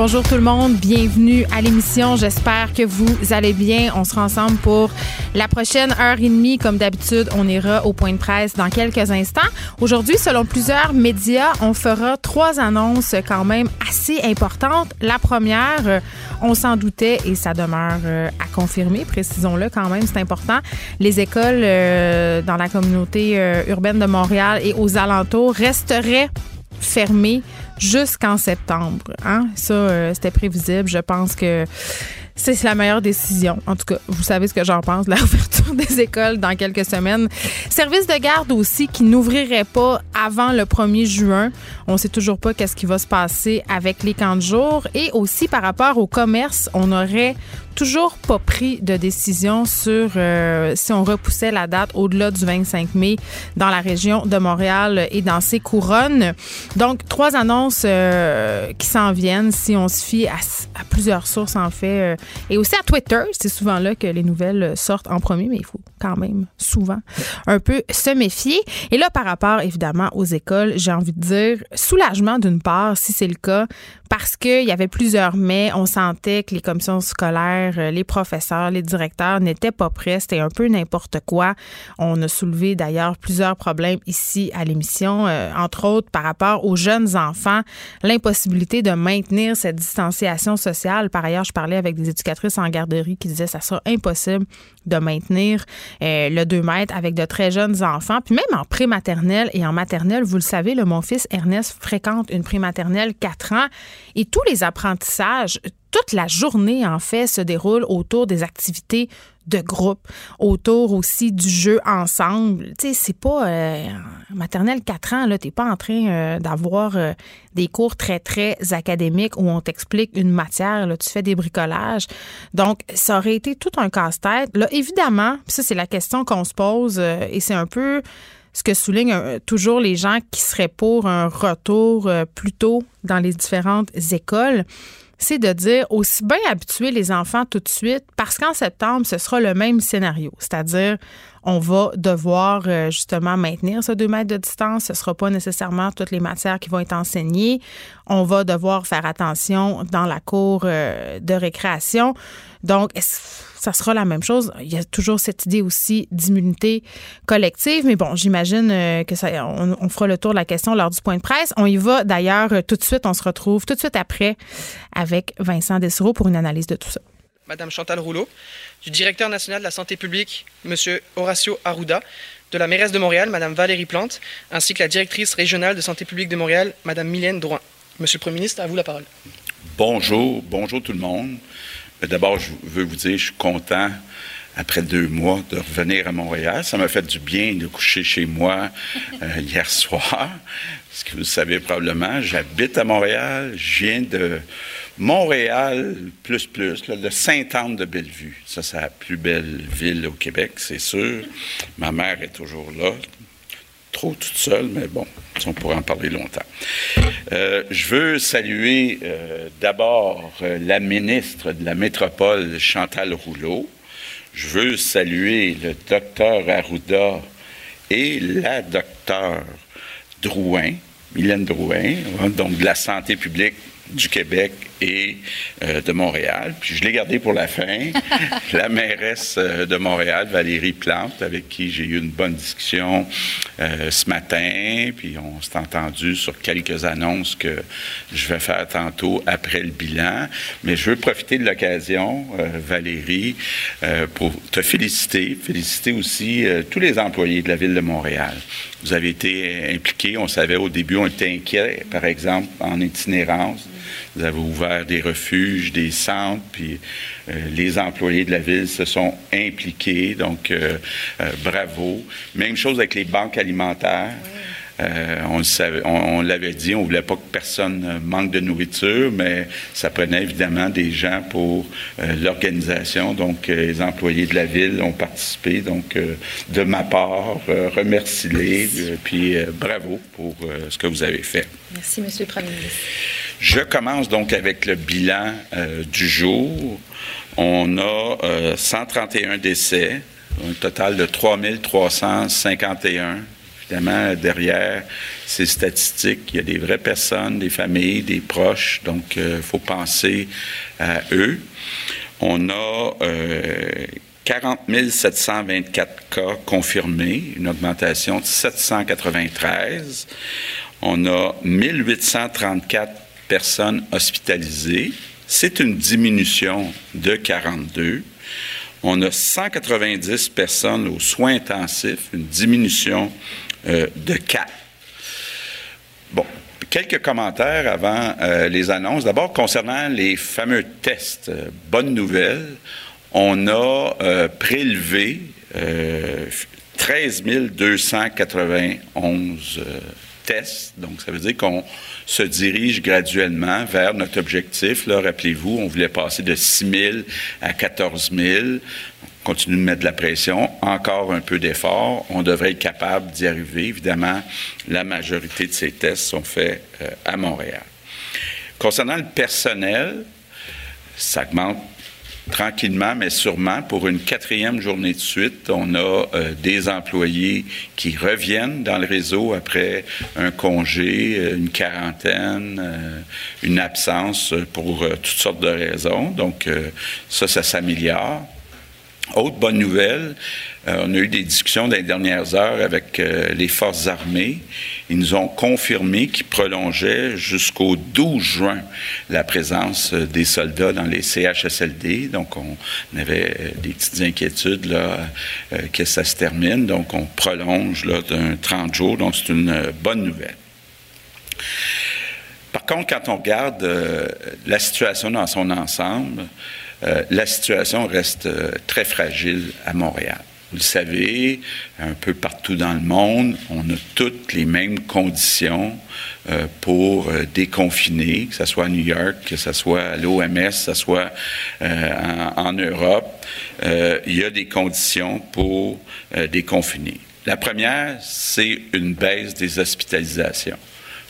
Bonjour tout le monde, bienvenue à l'émission. J'espère que vous allez bien. On sera ensemble pour la prochaine heure et demie. Comme d'habitude, on ira au point de presse dans quelques instants. Aujourd'hui, selon plusieurs médias, on fera trois annonces quand même assez importantes. La première, euh, on s'en doutait et ça demeure euh, à confirmer, précisons-le quand même, c'est important. Les écoles euh, dans la communauté urbaine de Montréal et aux alentours resteraient fermées jusqu'en septembre. Hein? Ça, euh, c'était prévisible. Je pense que c'est la meilleure décision. En tout cas, vous savez ce que j'en pense de la ouverture des écoles dans quelques semaines. Service de garde aussi qui n'ouvrirait pas avant le 1er juin. On sait toujours pas qu'est-ce qui va se passer avec les camps de jour. Et aussi par rapport au commerce, on aurait toujours pas pris de décision sur euh, si on repoussait la date au-delà du 25 mai dans la région de Montréal et dans ses couronnes. Donc, trois annonces euh, qui s'en viennent si on se fie à, plusieurs sources, en fait, euh, et aussi à Twitter. C'est souvent là que les nouvelles sortent en premier, mais il faut quand même souvent un peu se méfier. Et là, par rapport, évidemment, aux écoles, j'ai envie de dire soulagement d'une part, si c'est le cas, parce qu'il y avait plusieurs mais. On sentait que les commissions scolaires, euh, les professeurs, les directeurs n'étaient pas prêts. C'était un peu n'importe quoi. On a soulevé d'ailleurs plusieurs problèmes ici à l'émission, euh, entre autres par rapport aux jeunes enfants, l'impossibilité de maintenir cette distanciation sociale. Par ailleurs, je parlais avec des éducatrices en garderie qui disaient que ça sera impossible de maintenir euh, le 2 mètres avec de très jeunes enfants. Puis même en prématernelle et en maternelle, vous le savez, le, mon fils Ernest fréquente une prématernelle 4 ans et tous les apprentissages, toute la journée, en fait, se déroulent autour des activités de groupe, autour aussi du jeu ensemble. Tu sais, c'est pas euh, maternelle 4 ans, là, t'es pas en train euh, d'avoir euh, des cours très, très académiques où on t'explique une matière, là, tu fais des bricolages. Donc, ça aurait été tout un casse-tête. Là, évidemment, ça, c'est la question qu'on se pose et c'est un peu ce que soulignent toujours les gens qui seraient pour un retour plus tôt dans les différentes écoles c'est de dire aussi bien habituer les enfants tout de suite parce qu'en septembre, ce sera le même scénario. C'est-à-dire, on va devoir euh, justement maintenir ce 2 mètres de distance. Ce ne sera pas nécessairement toutes les matières qui vont être enseignées. On va devoir faire attention dans la cour euh, de récréation. Donc, ça sera la même chose? Il y a toujours cette idée aussi d'immunité collective, mais bon, j'imagine euh, que ça, on, fera le tour de la question lors du point de presse. On y va d'ailleurs tout de suite. On se retrouve tout de suite après avec Vincent Dessereau pour une analyse de tout ça. Madame Chantal Rouleau, du directeur national de la santé publique, Monsieur Horacio Arruda, de la mairesse de Montréal, Madame Valérie Plante, ainsi que la directrice régionale de santé publique de Montréal, Madame Mylène Drouin. Monsieur le Premier ministre, à vous la parole. Bonjour, bonjour tout le monde. D'abord, je veux vous dire, je suis content après deux mois de revenir à Montréal. Ça m'a fait du bien de coucher chez moi euh, hier soir. Ce que vous savez probablement, j'habite à Montréal. Je viens de Montréal, plus plus, le Sainte-Anne de Bellevue. Ça, c'est la plus belle ville au Québec, c'est sûr. Ma mère est toujours là. Trop toute seule, mais bon, on pourrait en parler longtemps. Euh, je veux saluer euh, d'abord euh, la ministre de la métropole, Chantal Rouleau. Je veux saluer le docteur Arruda et la docteur Drouin, Mylène Drouin, donc de la santé publique du Québec et euh, de Montréal. Puis je l'ai gardé pour la fin. la mairesse euh, de Montréal, Valérie Plante, avec qui j'ai eu une bonne discussion euh, ce matin. Puis on s'est entendu sur quelques annonces que je vais faire tantôt après le bilan. Mais je veux profiter de l'occasion, Valérie, pour te féliciter, féliciter aussi tous les employés de la ville de Montréal. Vous avez été impliqués. On savait au début, on était inquiets, par exemple, en itinérance. Vous avez ouvert des refuges, des centres, puis euh, les employés de la ville se sont impliqués. Donc, euh, euh, bravo. Même chose avec les banques alimentaires. On, on, l'avait dit, on voulait pas que personne manque de nourriture, mais ça prenait évidemment des gens pour l'organisation. Donc, les employés de la ville ont participé. Donc, de ma part, remercie-les, puis bravo pour ce que vous avez fait. Merci, Monsieur le Premier ministre. Je commence donc avec le bilan du jour. On a 131 euh, décès, un total de 3351. Évidemment, derrière ces statistiques, il y a des vraies personnes, des familles, des proches, donc il euh, faut penser à eux. On a 40 euh, 724 cas confirmés, une augmentation de 793. On a 1834 personnes hospitalisées, c'est une diminution de 42. On a 190 personnes aux soins intensifs, une diminution de 4. Bon, quelques commentaires avant euh, les annonces. D'abord, concernant les fameux tests, euh, bonne nouvelle, on a prélevé 13 291 tests. Donc, ça veut dire qu'on se dirige graduellement vers notre objectif. Là, rappelez-vous, on voulait passer de 6 000 à 14 000. On continue de mettre de la pression, encore un peu d'effort. On devrait être capable d'y arriver. Évidemment, la majorité de ces tests sont faits euh, à Montréal. Concernant le personnel, ça augmente tranquillement, mais sûrement, pour une quatrième journée de suite, on a euh, des employés qui reviennent dans le réseau après un congé, euh, une quarantaine, une absence pour toutes sortes de raisons. Donc, ça, ça s'améliore. Autre bonne nouvelle, euh, on a eu des discussions dans les dernières heures avec euh, les forces armées. Ils nous ont confirmé qu'ils prolongeaient jusqu'au 12 juin la présence euh, des soldats dans les CHSLD. Donc, on, avait des petites inquiétudes là, que ça se termine. Donc, on prolonge d'un 30 jours. Donc, c'est une bonne nouvelle. Par contre, quand on regarde la situation dans son ensemble, euh, la situation reste euh, très fragile à Montréal. Vous le savez, un peu partout dans le monde, on a toutes les mêmes conditions euh, pour déconfiner, que ce soit à New York, que ce soit à l'OMS, que ce soit en, Europe. il y a des conditions pour déconfiner. La première, c'est une baisse des hospitalisations.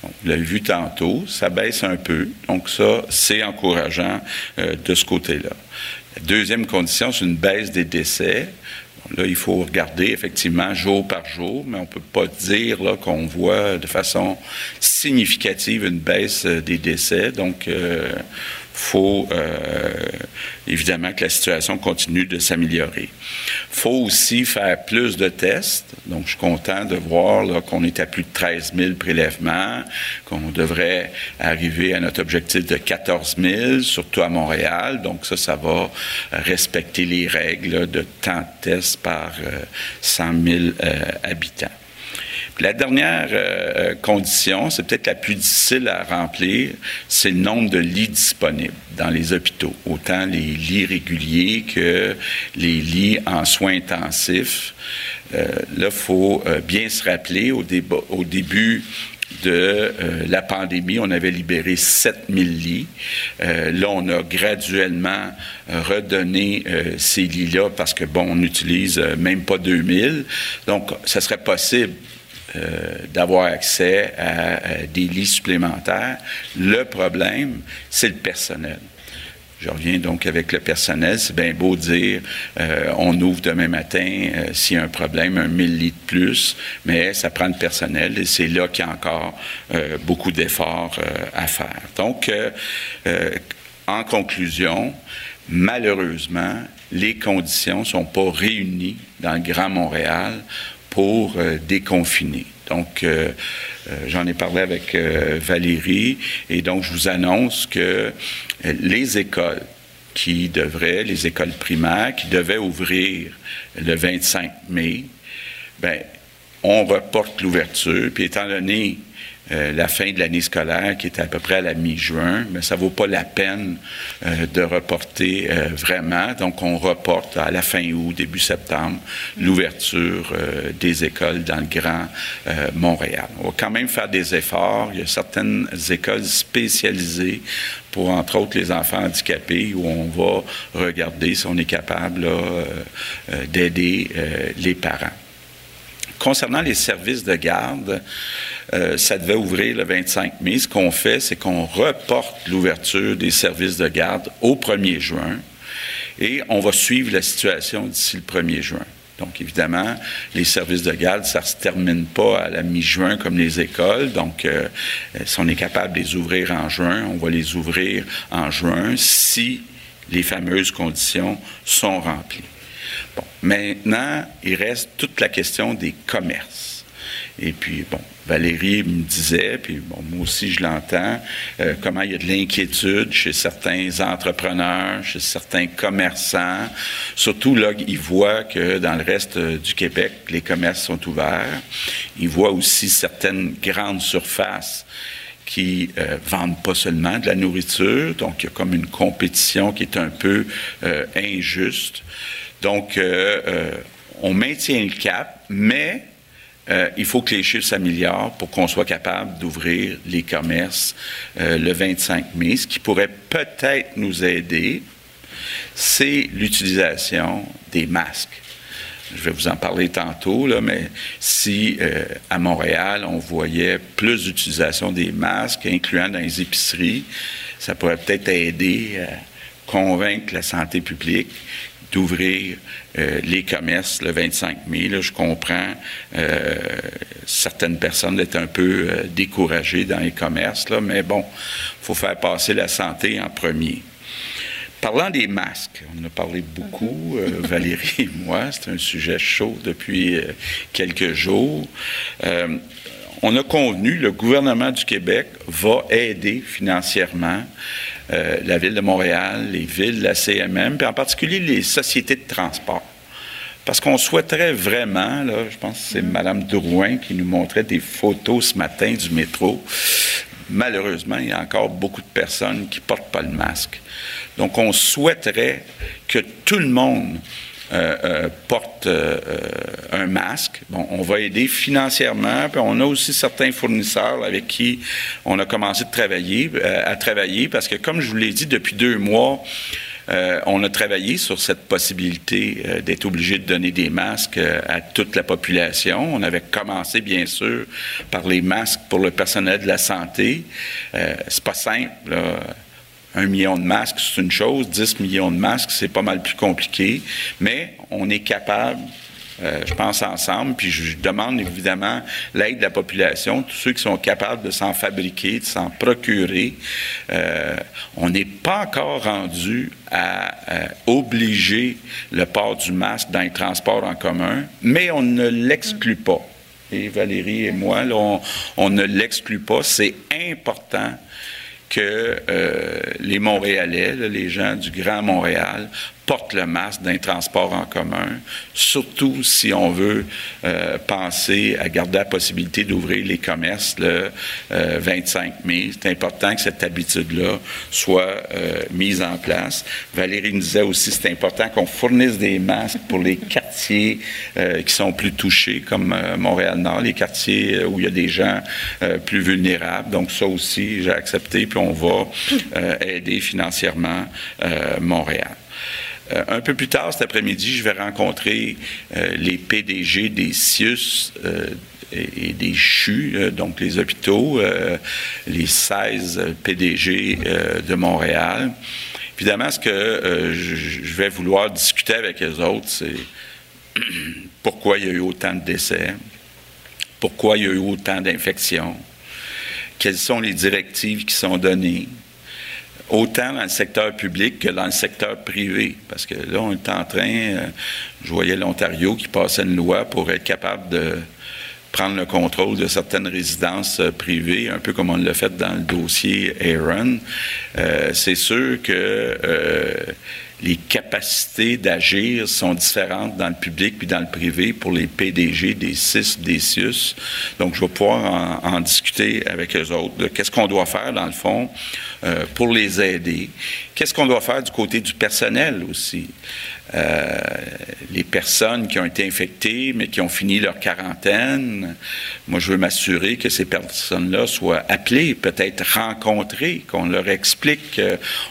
Vous l'avez vu tantôt, ça baisse un peu. Donc ça, c'est encourageant euh, de ce côté-là. La deuxième condition, c'est une baisse des décès. Là, il faut regarder effectivement jour par jour, mais on ne peut pas dire qu'on voit de façon significative une baisse euh, des décès. Donc, euh, faut euh, évidemment que la situation continue de s'améliorer. faut aussi faire plus de tests. Donc, je suis content de voir qu'on est à plus de 13 000 prélèvements, qu'on devrait arriver à notre objectif de 14 000, surtout à Montréal. Donc, ça, ça va respecter les règles de temps de tests par 100 euh, 000 euh, habitants. La dernière euh, euh, condition, c'est peut-être la plus difficile à remplir, c'est le nombre de lits disponibles dans les hôpitaux, autant les lits réguliers que les lits en soins intensifs. Euh, là, il faut bien se rappeler, au, début de la pandémie, on avait libéré 7000 lits. là, on a graduellement redonné ces lits-là parce que, bon, on n'utilise même pas 2000. Donc, ça serait possible euh, d'avoir accès à, des lits supplémentaires. Le problème, c'est le personnel. Je reviens donc avec le personnel. C'est bien beau dire euh, on ouvre demain matin euh, s'il y a un problème, un 1000 lits de plus, mais ça prend le personnel et c'est là qu'il y a encore beaucoup d'efforts à faire. Donc, en conclusion, malheureusement, les conditions ne sont pas réunies dans le Grand Montréal pour euh, déconfiner. Donc, euh, euh, j'en ai parlé avec Valérie et donc je vous annonce que les écoles qui devraient, les écoles primaires qui devaient ouvrir le 25 mai, ben, on reporte l'ouverture. Puis étant donné euh, la fin de l'année scolaire qui est à peu près à la mi-juin, mais ça vaut pas la peine euh, de reporter euh, vraiment. Donc, on reporte à la fin août, début septembre, l'ouverture des écoles dans le Grand Montréal. On va quand même faire des efforts. Il y a certaines écoles spécialisées pour, entre autres, les enfants handicapés, où on va regarder si on est capable d'aider les parents. Concernant les services de garde, euh, ça devait ouvrir le 25 mai. Ce qu'on fait, c'est qu'on reporte l'ouverture des services de garde au 1er juin et on va suivre la situation d'ici le 1er juin. Donc, évidemment, les services de garde, ça ne se termine pas à la mi-juin comme les écoles. Donc, euh, si on est capable de les ouvrir en juin, on va les ouvrir en juin si les fameuses conditions sont remplies. Maintenant, il reste toute la question des commerces. Et puis, bon, Valérie me disait, puis bon, moi aussi je l'entends, euh, comment il y a de l'inquiétude chez certains entrepreneurs, chez certains commerçants. Surtout là, ils voient que dans le reste euh, du Québec, les commerces sont ouverts. Ils voient aussi certaines grandes surfaces qui euh, vendent pas seulement de la nourriture, donc il y a comme une compétition qui est un peu injuste. Donc, euh, euh, on maintient le cap, mais euh, il faut que les chiffres s'améliorent pour qu'on soit capable d'ouvrir les commerces le 25 mai. Ce qui pourrait peut-être nous aider, c'est l'utilisation des masques. Je vais vous en parler tantôt, là, mais si à Montréal, on voyait plus d'utilisation des masques, incluant dans les épiceries, ça pourrait peut-être aider à convaincre la santé publique d'ouvrir euh, les commerces le 25 mai. Là, je comprends euh, certaines personnes d'être un peu euh, découragées dans les commerces, là, mais bon, il faut faire passer la santé en premier. Parlant des masques, on en a parlé beaucoup, Valérie et moi, c'est un sujet chaud depuis quelques jours. On a convenu, le gouvernement du Québec va aider financièrement euh, la Ville de Montréal, les villes, la CMM, puis en particulier les sociétés de transport. Parce qu'on souhaiterait vraiment, là, je pense que c'est Mme Drouin qui nous montrait des photos ce matin du métro. Malheureusement, il y a encore beaucoup de personnes qui ne portent pas le masque. Donc, on souhaiterait que tout le monde euh, euh, porte euh, un masque. Bon, on va aider financièrement, puis on a aussi certains fournisseurs avec qui on a commencé à travailler, parce que comme je vous l'ai dit, depuis deux mois, on a travaillé sur cette possibilité d'être obligé de donner des masques à toute la population. On avait commencé, bien sûr, par les masques pour le personnel de la santé. c'est pas simple. Un million de masques, c'est une chose. 10 millions de masques, c'est pas mal plus compliqué. Mais on est capable, euh, je pense, ensemble, puis je demande évidemment l'aide de la population, tous ceux qui sont capables de s'en fabriquer, de s'en procurer. Euh, on n'est pas encore rendu à euh, obliger le port du masque dans les transports en commun, mais on ne l'exclut pas. Et Valérie et moi, on, on ne l'exclut pas. C'est important que euh, les Montréalais, les gens du Grand Montréal, portent le masque d'un transport en commun, surtout si on veut euh, penser à garder la possibilité d'ouvrir les commerces le 25 euh, mai. C'est important que cette habitude-là soit euh, mise en place. Valérie nous disait aussi c'est important qu'on fournisse des masques pour les quartiers qui sont plus touchés, comme Montréal-Nord, les quartiers où il y a des gens plus vulnérables. Donc ça aussi, j'ai accepté, puis on va aider financièrement Montréal. Euh, un peu plus tard cet après-midi, je vais rencontrer euh, les PDG des CIUS euh, et, des CHU, donc les hôpitaux, les 16 PDG de Montréal. Évidemment, ce que je vais vouloir discuter avec les autres, c'est pourquoi il y a eu autant de décès, pourquoi il y a eu autant d'infections, quelles sont les directives qui sont données, autant dans le secteur public que dans le secteur privé. Parce que là, on est en train, euh, je voyais l'Ontario qui passait une loi pour être capable de prendre le contrôle de certaines résidences euh, privées, un peu comme on l'a fait dans le dossier Aaron. Euh, c'est sûr que les capacités d'agir sont différentes dans le public puis dans le privé pour les PDG des CIS, des CIUS. Donc, je vais pouvoir en, discuter avec eux autres. Qu'est-ce qu'on doit faire, dans le fond, euh, pour les aider? Qu'est-ce qu'on doit faire du côté du personnel aussi? Euh, les personnes qui ont été infectées, mais qui ont fini leur quarantaine, moi, je veux m'assurer que ces personnes-là soient appelées, peut-être rencontrées, qu'on leur explique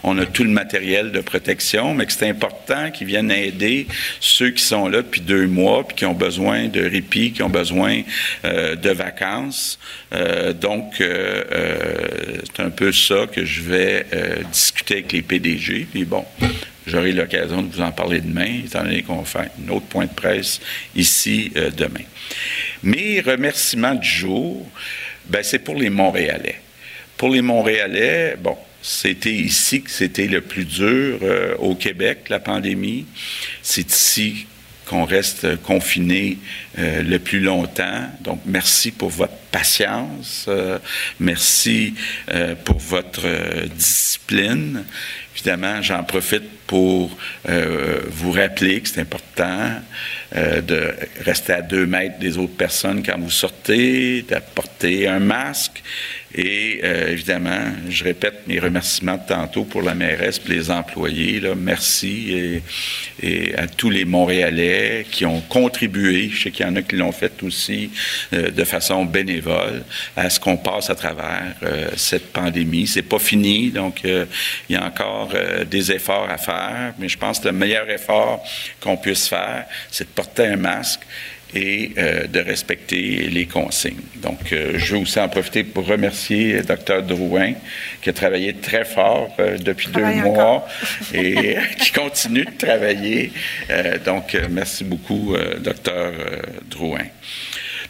qu'on a tout le matériel de protection, mais que c'est important qu'ils viennent aider ceux qui sont là depuis deux mois, puis qui ont besoin de répit, qui ont besoin euh, de vacances. Euh, donc, c'est un peu ça que je vais discuter avec les PDG. Puis bon, J'aurai l'occasion de vous en parler demain, étant donné qu'on faire un autre point de presse ici euh, demain. Mes remerciements du jour, ben, c'est pour les Montréalais. Pour les Montréalais, bon, c'était ici que c'était le plus dur euh, au Québec, la pandémie. C'est ici qu'on reste confiné euh, le plus longtemps. Donc, merci pour votre patience. merci pour votre discipline. Évidemment, j'en profite pour euh, vous rappeler que c'est important euh, de rester à deux mètres des autres personnes quand vous sortez, d'apporter un masque. Et euh, évidemment, je répète mes remerciements de tantôt pour la mairesse et les employés. Là. Merci et, à tous les Montréalais qui ont contribué, je sais qu'il y en a qui l'ont fait aussi de façon bénévole, à ce qu'on passe à travers cette pandémie. C'est pas fini, donc il y a encore des efforts à faire mais je pense que le meilleur effort qu'on puisse faire, c'est de porter un masque et euh, de respecter les consignes. Donc, euh, je veux aussi en profiter pour remercier le Dr Drouin, qui a travaillé très fort euh, depuis deux mois et qui continue de travailler. donc, merci beaucoup, Dr Drouin.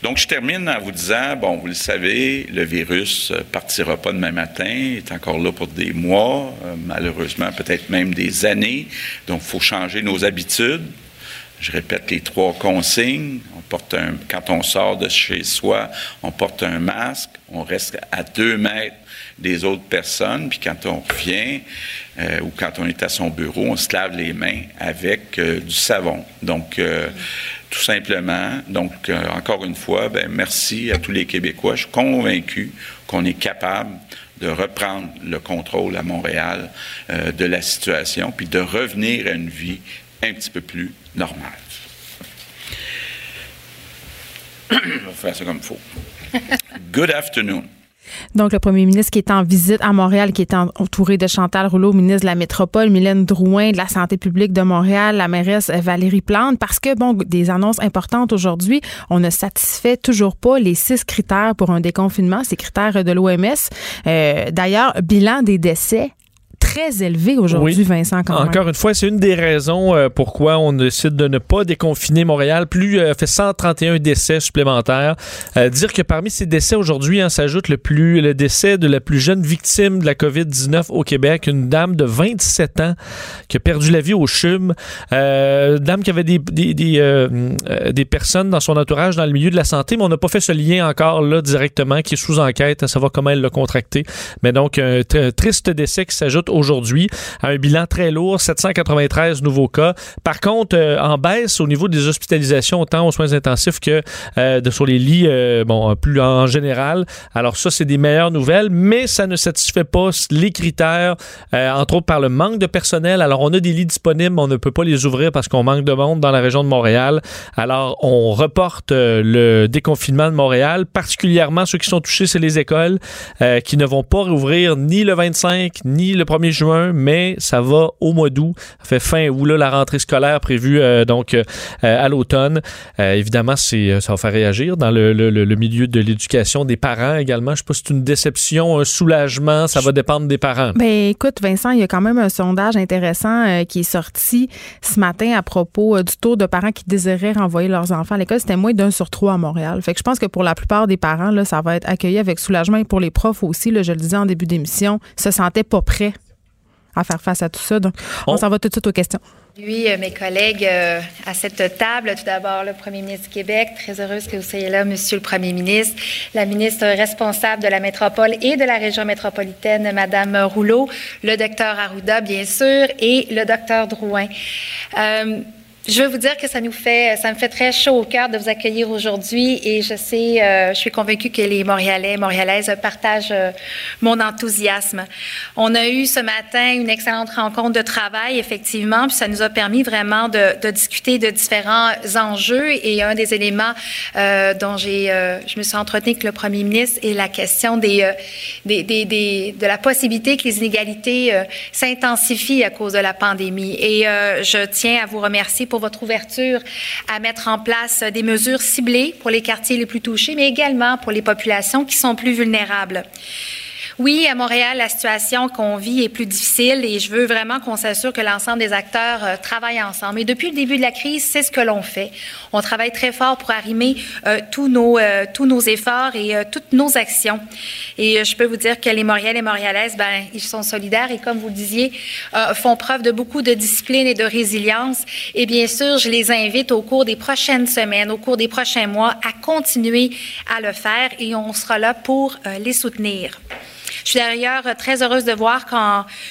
Donc, je termine en vous disant, bon, vous le savez, le virus ne euh, partira pas demain matin, il est encore là pour des mois, euh, malheureusement peut-être même des années. Donc, il faut changer nos habitudes. Je répète les trois consignes. Quand on sort de chez soi, on porte un masque, on reste à deux mètres des autres personnes, puis quand on revient euh, ou quand on est à son bureau, on se lave les mains avec du savon. Donc, tout simplement. Donc, euh, encore une fois, ben, merci à tous les Québécois. Je suis convaincu qu'on est capable de reprendre le contrôle à Montréal euh, de la situation, puis de revenir à une vie un petit peu plus normale. On va faire ça comme il faut. Good afternoon. Donc, le premier ministre qui est en visite à Montréal, qui est entouré de Chantal Rouleau, ministre de la Métropole, Mylène Drouin de la Santé publique de Montréal, la mairesse Valérie Plante, parce que, bon, des annonces importantes aujourd'hui, on ne satisfait toujours pas les six critères pour un déconfinement, ces critères de l'OMS. Euh, d'ailleurs, bilan des décès très élevé aujourd'hui, Vincent. Quand Encore une fois, c'est une des raisons euh, pourquoi on décide de ne pas déconfiner Montréal. Plus euh, fait 131 décès supplémentaires. Euh, dire que parmi ces décès aujourd'hui, hein, s'ajoute le plus le décès de la plus jeune victime de la COVID-19 au Québec, une dame de 27 ans qui a perdu la vie au CHUM. une dame qui avait des des, des, des, personnes dans son entourage dans le milieu de la santé, mais on n'a pas fait ce lien encore là directement, qui est sous enquête à savoir comment elle l'a contracté. Mais donc, un triste décès qui s'ajoute aujourd'hui, un bilan très lourd, 793 nouveaux cas. Par contre, euh, en baisse au niveau des hospitalisations, autant aux soins intensifs que euh, sur les lits, euh, bon, plus en général. Alors ça, c'est des meilleures nouvelles, mais ça ne satisfait pas les critères, entre autres par le manque de personnel. Alors, on a des lits disponibles, mais on ne peut pas les ouvrir parce qu'on manque de monde dans la région de Montréal. Alors, on reporte le déconfinement de Montréal, particulièrement ceux qui sont touchés, c'est les écoles qui ne vont pas rouvrir ni le 25 ni le 1er juin, mais ça va au mois d'août. Ça fait fin août, là, la rentrée scolaire prévue euh, donc euh, à l'automne. Euh, évidemment, c'est, ça va faire réagir dans le, milieu de l'éducation des parents également. Je sais pas si c'est une déception, un soulagement, ça va dépendre des parents. Ben, écoute, Vincent, il y a quand même un sondage intéressant qui est sorti ce matin à propos du taux de parents qui désiraient renvoyer leurs enfants à l'école. C'était moins d'un sur trois à Montréal. Fait que je pense que pour la plupart des parents, là, ça va être accueilli avec soulagement et pour les profs aussi, là, je le disais en début d'émission, se sentaient pas prêts à faire face à tout ça. Donc, on s'en va tout de suite aux questions. Oui, mes collègues à cette table. Tout d'abord, le premier ministre du Québec. Très heureuse que vous soyez là, Monsieur le Premier ministre. La ministre responsable de la métropole et de la région métropolitaine, Madame Rouleau. Le docteur Arruda, bien sûr, et le docteur Drouin. Je veux vous dire que ça nous fait, ça me fait très chaud au cœur de vous accueillir aujourd'hui et je sais, euh, je suis convaincue que les Montréalais, Montréalaises partagent euh, mon enthousiasme. On a eu ce matin une excellente rencontre de travail, effectivement, puis ça nous a permis vraiment de, de discuter de différents enjeux et un des éléments euh, dont j'ai, euh, je me suis entretenue avec le Premier ministre est la question des, euh, des, des, des, de la possibilité que les inégalités s'intensifient à cause de la pandémie. Et je tiens à vous remercier pour votre ouverture à mettre en place des mesures ciblées pour les quartiers les plus touchés, mais également pour les populations qui sont plus vulnérables. Oui, à Montréal, la situation qu'on vit est plus difficile et je veux vraiment qu'on s'assure que l'ensemble des acteurs euh, travaillent ensemble. Et depuis le début de la crise, c'est ce que l'on fait. On travaille très fort pour arrimer euh, tous, nos, euh, tous nos efforts et toutes nos actions. Et je peux vous dire que les Montréalais et Montréalaises, ben, ils sont solidaires et comme vous le disiez, font preuve de beaucoup de discipline et de résilience. Et bien sûr, je les invite au cours des prochaines semaines, au cours des prochains mois, à continuer à le faire et on sera là pour les soutenir. Je suis d'ailleurs très heureuse de voir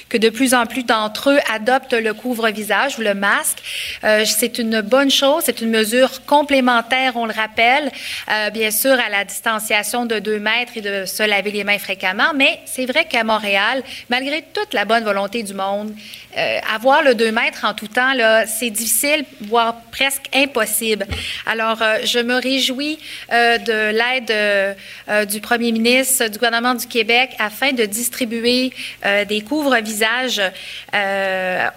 que de plus en plus d'entre eux adoptent le couvre-visage ou le masque. Euh, c'est une bonne chose, c'est une mesure complémentaire, on le rappelle, euh, bien sûr à la distanciation de deux mètres et de se laver les mains fréquemment, mais c'est vrai qu'à Montréal, malgré toute la bonne volonté du monde, euh, avoir le 2 mètres en tout temps, c'est difficile, voire presque impossible. Alors, je me réjouis de l'aide du premier ministre du gouvernement du Québec afin de distribuer euh, des couvre-visages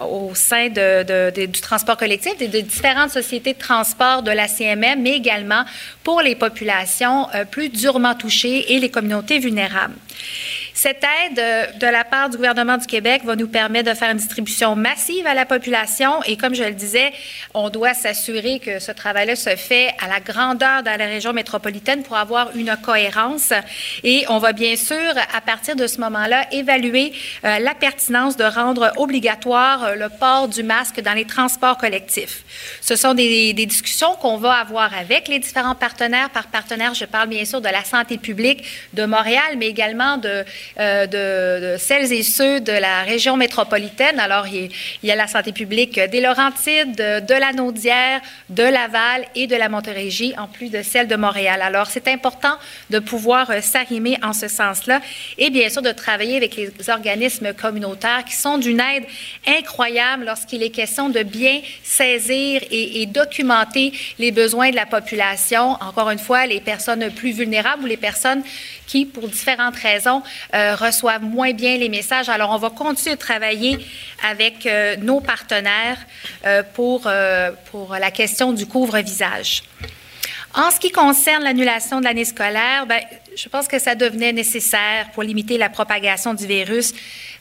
au sein du transport collectif et de différentes sociétés de transport de la CMM, mais également pour les populations plus durement touchées et les communautés vulnérables. Cette aide de la part du gouvernement du Québec va nous permettre de faire une distribution massive à la population et comme je le disais, on doit s'assurer que ce travail-là se fait à la grandeur dans la région métropolitaine pour avoir une cohérence et on va bien sûr à partir de ce moment-là évaluer euh, la pertinence de rendre obligatoire euh, le port du masque dans les transports collectifs. Ce sont des, des discussions qu'on va avoir avec les différents partenaires. Par partenaire, je parle bien sûr de la santé publique de Montréal, mais également de euh, de, celles et ceux de la région métropolitaine. Alors, il, y a la santé publique des Laurentides, de, la Naudière, de Laval et de la Montérégie, en plus de celle de Montréal. Alors, c'est important de pouvoir euh, s'arrimer en ce sens-là et bien sûr de travailler avec les organismes communautaires qui sont d'une aide incroyable lorsqu'il est question de bien saisir et, et documenter les besoins de la population. Encore une fois, les personnes plus vulnérables ou les personnes qui, pour différentes raisons, euh, reçoivent moins bien les messages. Alors, on va continuer de travailler avec euh, nos partenaires euh, pour, pour la question du couvre-visage. En ce qui concerne l'annulation de l'année scolaire, ben, je pense que ça devenait nécessaire pour limiter la propagation du virus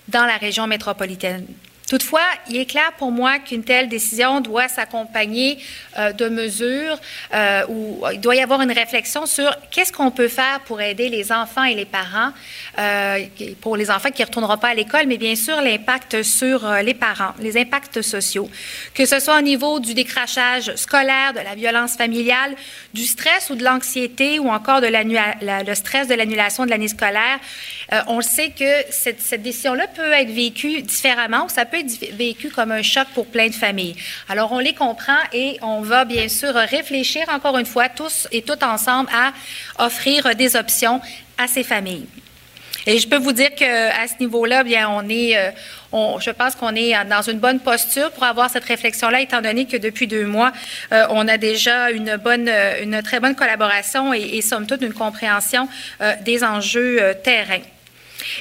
dans la région métropolitaine. Toutefois, il est clair pour moi qu'une telle décision doit s'accompagner euh, de mesures euh, où il doit y avoir une réflexion sur qu'est-ce qu'on peut faire pour aider les enfants et les parents, euh, pour les enfants qui ne retourneront pas à l'école, mais bien sûr l'impact sur euh, les parents, les impacts sociaux, que ce soit au niveau du décrachage scolaire, de la violence familiale, du stress ou de l'anxiété ou encore de le stress de l'annulation de l'année scolaire. On sait que cette, décision-là peut être vécue différemment ça peut vécu comme un choc pour plein de familles. Alors, on les comprend et on va bien sûr réfléchir encore une fois tous et toutes ensemble à offrir des options à ces familles. Et je peux vous dire qu'à ce niveau-là, bien, on est, euh, je pense qu'on est dans une bonne posture pour avoir cette réflexion-là, étant donné que depuis deux mois, euh, on a déjà une bonne, une très bonne collaboration et, et somme toute une compréhension euh, des enjeux terrain.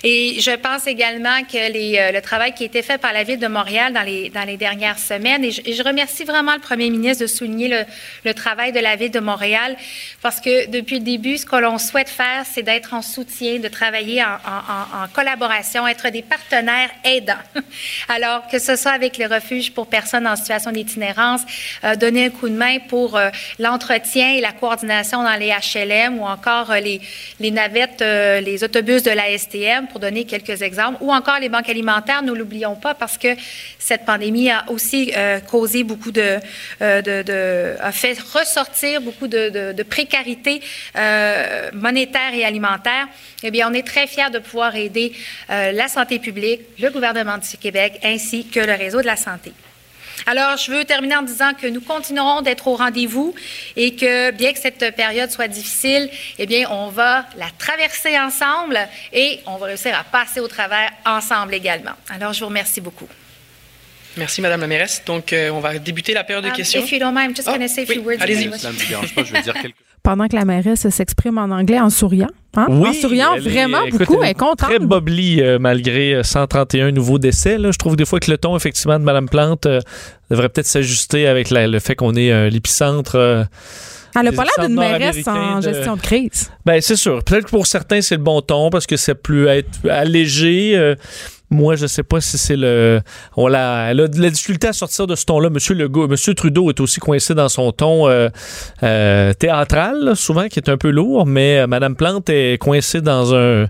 Et je pense également que euh, le travail qui a été fait par la Ville de Montréal dans les, dans les dernières semaines, et je, remercie vraiment le premier ministre de souligner le, travail de la Ville de Montréal, parce que depuis le début, ce que l'on souhaite faire, c'est d'être en soutien, de travailler en, collaboration, être des partenaires aidants. Alors, que ce soit avec les refuges pour personnes en situation d'itinérance, euh, donner un coup de main pour euh, l'entretien et la coordination dans les HLM ou encore les, les navettes, les autobus de la STM pour donner quelques exemples, ou encore les banques alimentaires, nous l'oublions pas, parce que cette pandémie a aussi euh, causé beaucoup de, euh, de, a fait ressortir beaucoup de, de précarité euh, monétaire et alimentaire. Eh bien, on est très fiers de pouvoir aider la santé publique, le gouvernement du Québec, ainsi que le réseau de la santé. Alors, je veux terminer en disant que nous continuerons d'être au rendez-vous et que, bien que cette période soit difficile, eh bien, on va la traverser ensemble et on va réussir à passer au travers ensemble également. Alors, je vous remercie beaucoup. Merci, Madame la mairesse. Donc, euh, on va débuter la période de um, questions. If you don't mind, just oh, say a few words. Allez-y. je veux dire Pendant que la mairesse s'exprime en anglais en souriant. Hein? en souriant vraiment beaucoup, elle est contente. Très bobli euh, malgré 131 euh, nouveaux décès. Là. Je trouve des fois que le ton, effectivement, de Mme Plante devrait peut-être s'ajuster avec le fait qu'on est l'épicentre. Elle n'a pas l'air d'une mairesse en gestion de crise. Ben, c'est sûr. Peut-être que pour certains, c'est le bon ton parce que ça peut être allégé. Moi, je sais pas si c'est le. On l'a, elle a de la difficulté à sortir de ce ton-là. Monsieur Legault, Monsieur Trudeau est aussi coincé dans son ton euh, euh, théâtral, souvent, qui est un peu lourd, mais euh, Madame Plante est coincée dans un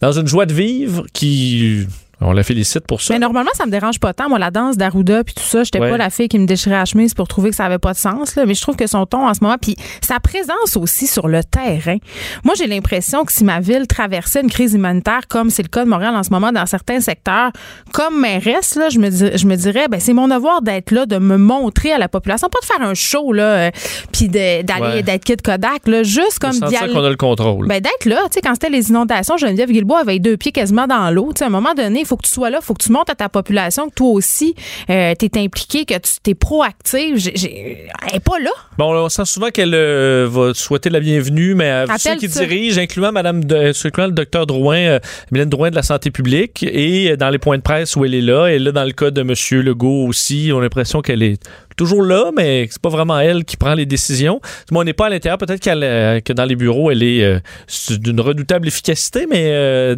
dans une joie de vivre qui on la félicite pour ça. Mais normalement, ça me dérange pas tant. Moi, la danse d'Arruda puis tout ça, j'étais pas la fille qui me déchirait la chemise pour trouver que ça avait pas de sens. Là. Mais je trouve que son ton en ce moment, puis sa présence aussi sur le terrain. Moi, j'ai l'impression que si ma ville traversait une crise humanitaire, comme c'est le cas de Montréal en ce moment dans certains secteurs, comme mairesse, là, je me, je me dirais, ben c'est mon devoir d'être là, de me montrer à la population, pas de faire un show là, euh, puis d'aller d'être Kid Kodak, là, juste comme d'y qu'on a le contrôle. Ben d'être là, tu sais, quand c'était les inondations, Geneviève Guilbault avait deux pieds quasiment dans l'eau. Tu sais, à un moment donné, faut que tu sois là, faut que tu montes à ta population, que toi aussi, euh, tu es impliqué, que tu es proactive. elle n'est pas là. Bon, on sent souvent qu'elle euh, va souhaiter la bienvenue, mais à ceux qui dirigent, incluant Madame de, le docteur Drouin, euh, Mylène Drouin de la santé publique, et dans les points de presse où elle est là, et là, dans le cas de M. Legault aussi, on a l'impression qu'elle est toujours là, mais c'est pas vraiment elle qui prend les décisions. on n'est pas à l'intérieur. Peut-être que dans les bureaux, elle est euh, d'une redoutable efficacité, mais euh,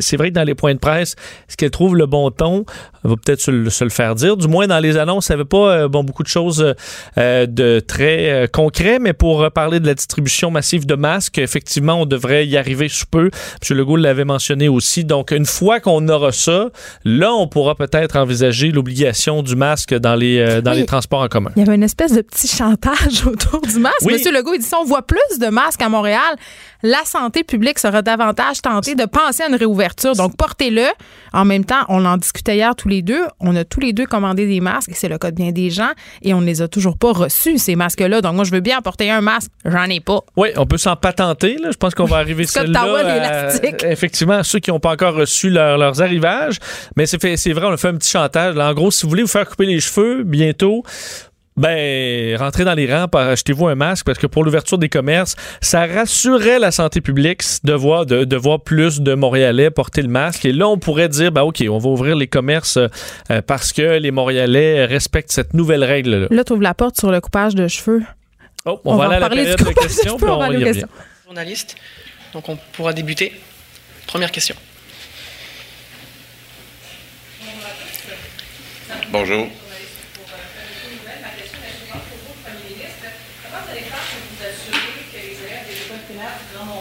c'est vrai que dans les points de presse, est-ce qu'elle trouve le bon ton? Elle va peut-être se, le faire dire. Du moins, dans les annonces, elle n'avait pas euh, bon, beaucoup de choses de très concret, mais pour parler de la distribution massive de masques, effectivement, on devrait y arriver sous peu. M. Legault l'avait mentionné aussi. Donc, une fois qu'on aura ça, là, on pourra peut-être envisager l'obligation du masque dans les, dans les transports en commun. Il y avait une espèce de petit chantage autour du masque. Monsieur Legault, il dit si on voit plus de masques à Montréal, la santé publique sera davantage tentée de penser à une réouverture. Donc, portez-le. En même temps, on en discutait hier tous les deux. On a tous les deux commandé des masques, et c'est le cas de bien des gens, et on ne les a toujours pas reçus, ces masques-là. Donc, moi, je veux bien porter un masque. J'en ai pas. Oui, on peut s'en patenter. Là. Je pense qu'on va arriver sur là Effectivement, ceux qui n'ont pas encore reçu leurs arrivages. Mais c'est vrai, on a fait un petit chantage. en gros, si vous voulez vous faire couper les cheveux bientôt, ben, rentrez dans les rangs, achetez-vous un masque parce que pour l'ouverture des commerces, ça rassurerait la santé publique de voir, de, voir plus de Montréalais porter le masque. Et là, on pourrait dire, ben, OK, on va ouvrir les commerces euh, parce que les Montréalais respectent cette nouvelle règle-là. Là, tu ouvres la porte sur le coupage de cheveux. Oh, on, va, aller à la période de questions, puis on, y revient. Journaliste, donc on pourra débuter. Première question. Bonjour.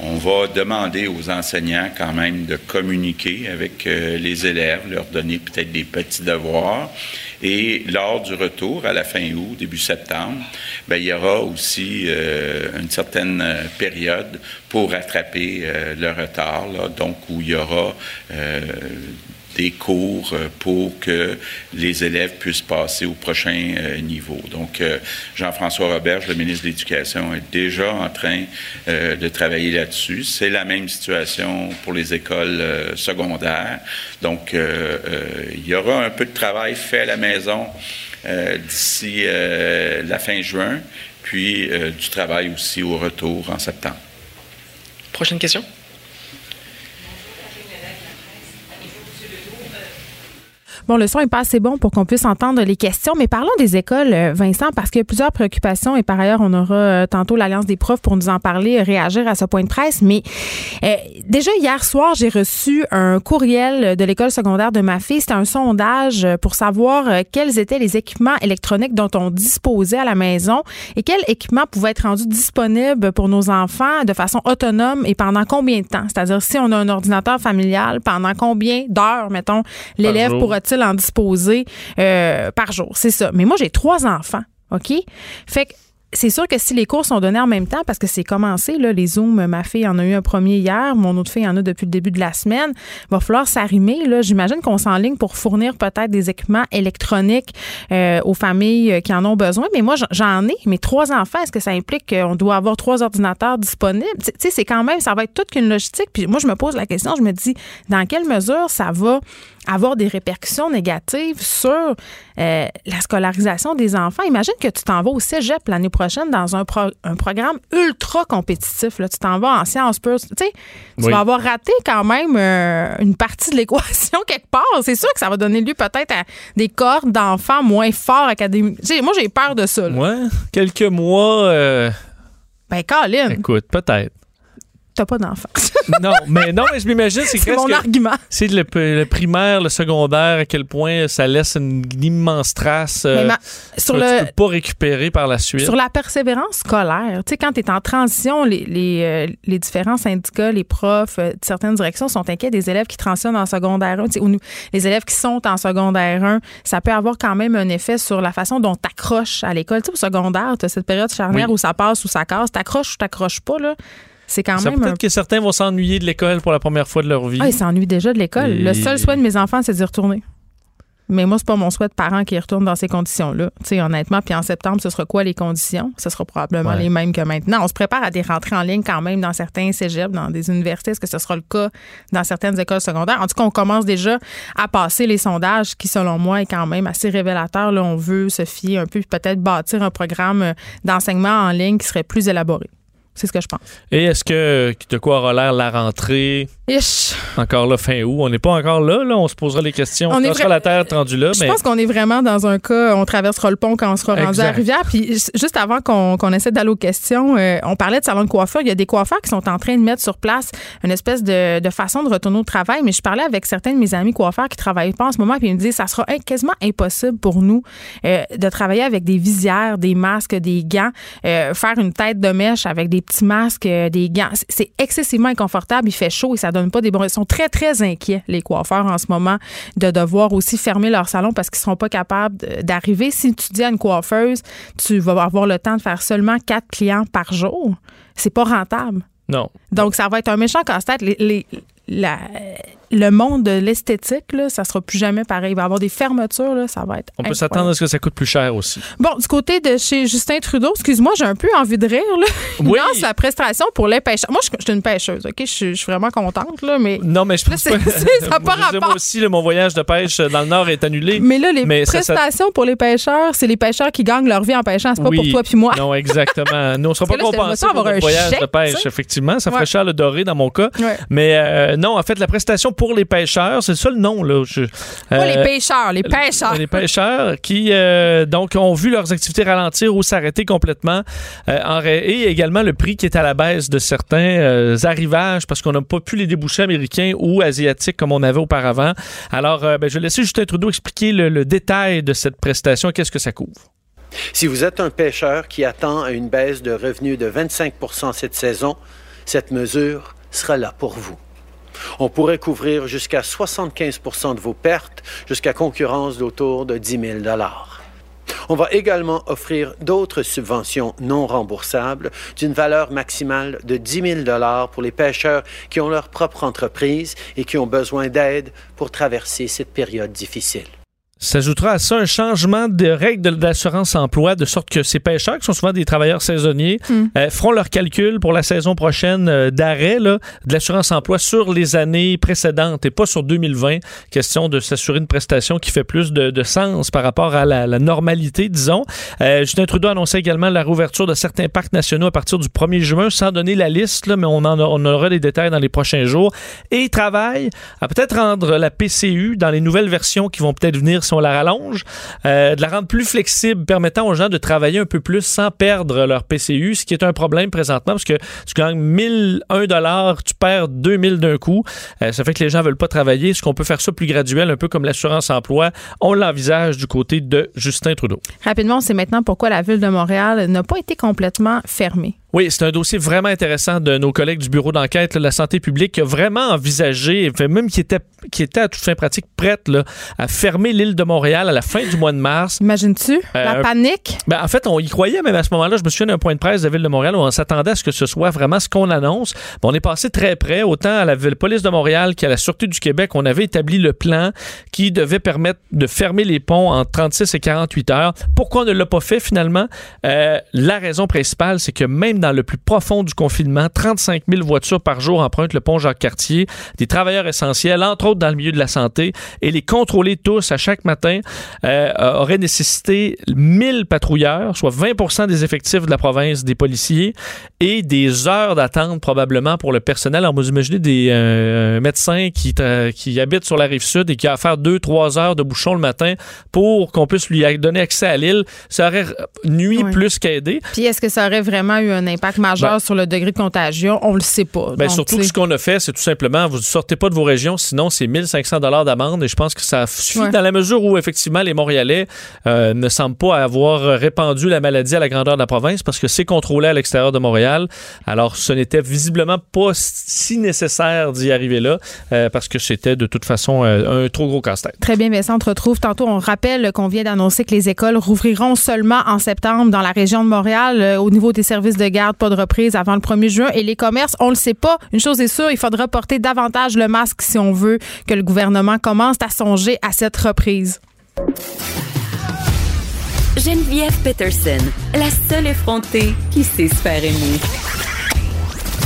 On va demander aux enseignants quand même de communiquer avec euh, les élèves, leur donner peut-être des petits devoirs. Et lors du retour, à la fin août, début septembre, bien, il y aura aussi euh, une certaine euh, période pour rattraper le retard, donc où il y aura des cours euh, pour que les élèves puissent passer au prochain euh, niveau. Donc, euh, Jean-François Roberge, le ministre de l'Éducation, est déjà en train de travailler là-dessus. C'est la même situation pour les écoles secondaires. Donc, il y aura un peu de travail fait à la maison d'ici la fin juin, puis du travail aussi au retour en septembre. Prochaine question? Bon, le son est pas assez bon pour qu'on puisse entendre les questions, mais parlons des écoles, euh, Vincent, parce qu'il y a plusieurs préoccupations et par ailleurs, on aura euh, tantôt l'Alliance des profs pour nous en parler, réagir à ce point de presse. Mais euh, déjà hier soir, j'ai reçu un courriel de l'école secondaire de ma fille. C'était un sondage pour savoir quels étaient les équipements électroniques dont on disposait à la maison et quels équipements pouvaient être rendus disponibles pour nos enfants de façon autonome et pendant combien de temps? C'est-à-dire, si on a un ordinateur familial, pendant combien d'heures, mettons, l'élève pourra-t-il en disposer euh, par jour. C'est ça. Mais moi, j'ai trois enfants. OK? Fait que c'est sûr que si les cours sont donnés en même temps, parce que c'est commencé, là, les Zooms, ma fille en a eu un premier hier, mon autre fille en a depuis le début de la semaine, il va falloir s'arrimer. J'imagine qu'on s'enligne pour fournir peut-être des équipements électroniques euh, aux familles euh, qui en ont besoin. Mais moi, j'en ai. Mes trois enfants, est-ce que ça implique qu'on doit avoir trois ordinateurs disponibles? Tu sais, c'est quand même, ça va être toute qu'une logistique. Puis moi, je me pose la question, je me dis, dans quelle mesure ça va avoir des répercussions négatives sur euh, la scolarisation des enfants. Imagine que tu t'en vas au cégep l'année prochaine dans un, un programme ultra compétitif. Là. Tu t'en vas en sciences pures. Tu sais, tu vas avoir raté quand même euh, une partie de l'équation quelque part. C'est sûr que ça va donner lieu peut-être à des corps d'enfants moins forts académiques. Moi, j'ai peur de ça. Ouais, quelques mois. Euh, ben, Colin. Écoute, peut-être t'as pas d'enfant. non, mais non, mais je m'imagine, c'est C'est mon argument. C'est le, le, primaire, le secondaire, à quel point ça laisse une, immense trace euh, sur que le, tu peux pas récupérer par la suite. Sur la persévérance scolaire, tu sais, quand tu es en transition, les, les, euh, les, différents syndicats, les profs euh, de certaines directions sont inquiets des élèves qui transitionnent en secondaire 1. Ou les élèves qui sont en secondaire 1, ça peut avoir quand même un effet sur la façon dont tu accroches à l'école. Tu sais, au secondaire, tu as cette période charnière où ça passe ou ça casse. T'accroches ou t'accroches pas, là? C'est quand même. Peut-être que certains vont s'ennuyer de l'école pour la première fois de leur vie. Ah, ils s'ennuient déjà de l'école. Le seul souhait de mes enfants, c'est d'y retourner. Mais moi, c'est pas mon souhait de parent qui retourne dans ces conditions-là. Tu sais, honnêtement, puis en septembre, ce sera quoi les conditions? Ce sera probablement les mêmes que maintenant. On se prépare à des rentrées en ligne quand même dans certains cégeps, dans des universités. Est-ce que ce sera le cas dans certaines écoles secondaires? En tout cas, on commence déjà à passer les sondages qui, selon moi, est quand même assez révélateur. Là, on veut se fier un peu, peut-être bâtir un programme d'enseignement en ligne qui serait plus élaboré. C'est ce que je pense. Et est-ce que de quoi aura l'air la rentrée? Ish. Encore là, fin août. On n'est pas encore là, là. On se posera les questions. On, on la terre rendue là. Je pense qu'on est vraiment dans un cas, on traversera le pont quand on sera rendu à la rivière. Puis juste avant qu'on essaie d'aller aux questions, euh, on parlait de salon de coiffure. Il y a des coiffeurs qui sont en train de mettre sur place une espèce de, façon de retourner au travail. Mais je parlais avec certains de mes amis coiffeurs qui travaillent pas en ce moment. Puis ils me disaient, ça sera quasiment impossible pour nous euh, de travailler avec des visières, des masques, des gants, euh, faire une tête de mèche avec des petits masques, des gants. C'est excessivement inconfortable. Il fait chaud et ça donne pas des bons. Ils sont très, très inquiets, les coiffeurs, en ce moment, de devoir aussi fermer leur salon parce qu'ils seront pas capables d'arriver. Si tu dis à une coiffeuse, tu vas avoir le temps de faire seulement quatre clients par jour. C'est pas rentable. Non. Donc, ça va être un méchant casse-tête. les, la, le monde de l'esthétique, là, ça sera plus jamais pareil. Il va y avoir des fermetures, là, ça va être. On peut s'attendre à ce que ça coûte plus cher aussi. Bon, du côté de chez Justin Trudeau, excuse-moi, j'ai un peu envie de rire. Là. Oui. Il la prestation pour les pêcheurs. Moi, je, suis une pêcheuse, OK? Je, suis vraiment contente, là, mais. Non, mais je pense que. ça pas rapport. Moi aussi, mon voyage de pêche dans le Nord est annulé. Mais là, les prestations pour les pêcheurs, c'est les pêcheurs qui gagnent leur vie en pêchant, c'est pas pour toi puis moi. Non, exactement. Nous, on ne sera pas compensés pour un voyage de pêche, effectivement. Ça ferait cher le doré dans mon cas. Mais euh, non, en fait, la prestation pour les pêcheurs, c'est ça le nom. Là. les euh, pêcheurs, les pêcheurs. Les pêcheurs qui euh, donc ont vu leurs activités ralentir ou s'arrêter complètement. Euh, et également le prix qui est à la baisse de certains arrivages parce qu'on n'a pas pu les déboucher américains ou asiatiques comme on avait auparavant. Alors, ben, je vais laisser Justin Trudeau expliquer le, détail de cette prestation. Qu'est-ce que ça couvre? Si vous êtes un pêcheur qui attend une baisse de revenus de 25% cette saison, cette mesure sera là pour vous. On pourrait couvrir jusqu'à 75% de vos pertes, jusqu'à concurrence d'autour de 10 000 on va également offrir d'autres subventions non remboursables d'une valeur maximale de 10 000 pour les pêcheurs qui ont leur propre entreprise et qui ont besoin d'aide pour traverser cette période difficile. S'ajoutera à ça un changement de règles d'assurance emploi, de sorte que ces pêcheurs, qui sont souvent des travailleurs saisonniers, Hmm. euh, feront leur calcul pour la saison prochaine euh, d'arrêt de l'assurance emploi sur les années précédentes et pas sur 2020. Question de s'assurer une prestation qui fait plus de, de sens par rapport à la, la normalité, disons. Euh, Justin Trudeau annonçait également la réouverture de certains parcs nationaux à partir du 1er juin, sans donner la liste, là, mais on, en a- on aura des détails dans les prochains jours. Et il travaille à peut-être rendre la PCU dans les nouvelles versions qui vont peut-être venir on la rallonge, euh, de la rendre plus flexible, permettant aux gens de travailler un peu plus sans perdre leur PCU, ce qui est un problème présentement parce que tu gagnes 1001 dollars, tu perds 2000 d'un coup. Euh, ça fait que les gens veulent pas travailler. Est-ce qu'on peut faire ça plus graduel, un peu comme l'assurance emploi? On l'envisage du côté de Justin Trudeau. Rapidement, on sait maintenant pourquoi la ville de Montréal n'a pas été complètement fermée. Oui, c'est un dossier vraiment intéressant de nos collègues du bureau d'enquête de la santé publique qui a vraiment envisagé, même qui était, qui était à toute fin pratique prête là, à fermer l'île de Montréal à la fin du mois de mars. Imagines-tu? La Euh, panique? Ben, en fait, on y croyait, même à ce moment-là. Je me souviens d'un point de presse de la Ville de Montréal où on s'attendait à ce que ce soit vraiment ce qu'on annonce. Ben, on est passé très près, autant à la ville- police de Montréal qu'à la Sûreté du Québec. On avait établi le plan qui devait permettre de fermer les ponts en 36 et 48 heures. Pourquoi on ne l'a pas fait finalement? Euh, la raison principale, c'est que même dans le plus profond du confinement, 35 000 voitures par jour empruntent le pont Jacques-Cartier, des travailleurs essentiels, entre autres dans le milieu de la santé, et les contrôler tous à chaque matin euh, aurait nécessité 1000 patrouilleurs, soit 20% des effectifs de la province des policiers, et des heures d'attente probablement pour le personnel. Alors, vous imaginez des euh, médecins qui, qui habitent sur la rive sud et qui a à faire 2-3 heures de bouchon le matin pour qu'on puisse lui donner accès à l'île. Ça aurait nuit Ouais. plus qu'aidé. Puis est-ce que ça aurait vraiment eu un impact majeur Ben- sur le degré de contagion? On le sait pas. Ben, Donc, surtout que ce qu'on a fait, c'est tout simplement, vous ne sortez pas de vos régions, sinon c'est 1500 dollars d'amende et je pense que ça suffit Ouais. dans la mesure où effectivement les Montréalais euh, ne semblent pas avoir répandu la maladie à la grandeur de la province parce que c'est contrôlé à l'extérieur de Montréal. Alors ce n'était visiblement pas si nécessaire d'y arriver là euh, parce que c'était de toute façon euh, un trop gros casse-tête. Très bien, Vincent, on te retrouve tantôt. On rappelle qu'on vient d'annoncer que les écoles rouvriront seulement en septembre dans la région de Montréal. Au niveau des services de garde, pas de reprise avant le 1er juin. Et les commerces, on le sait pas. Une chose est sûre, il faudra porter davantage le masque si on veut que le gouvernement commence à songer à cette reprise. Geneviève Peterson, la seule effrontée qui sait se faire aimer.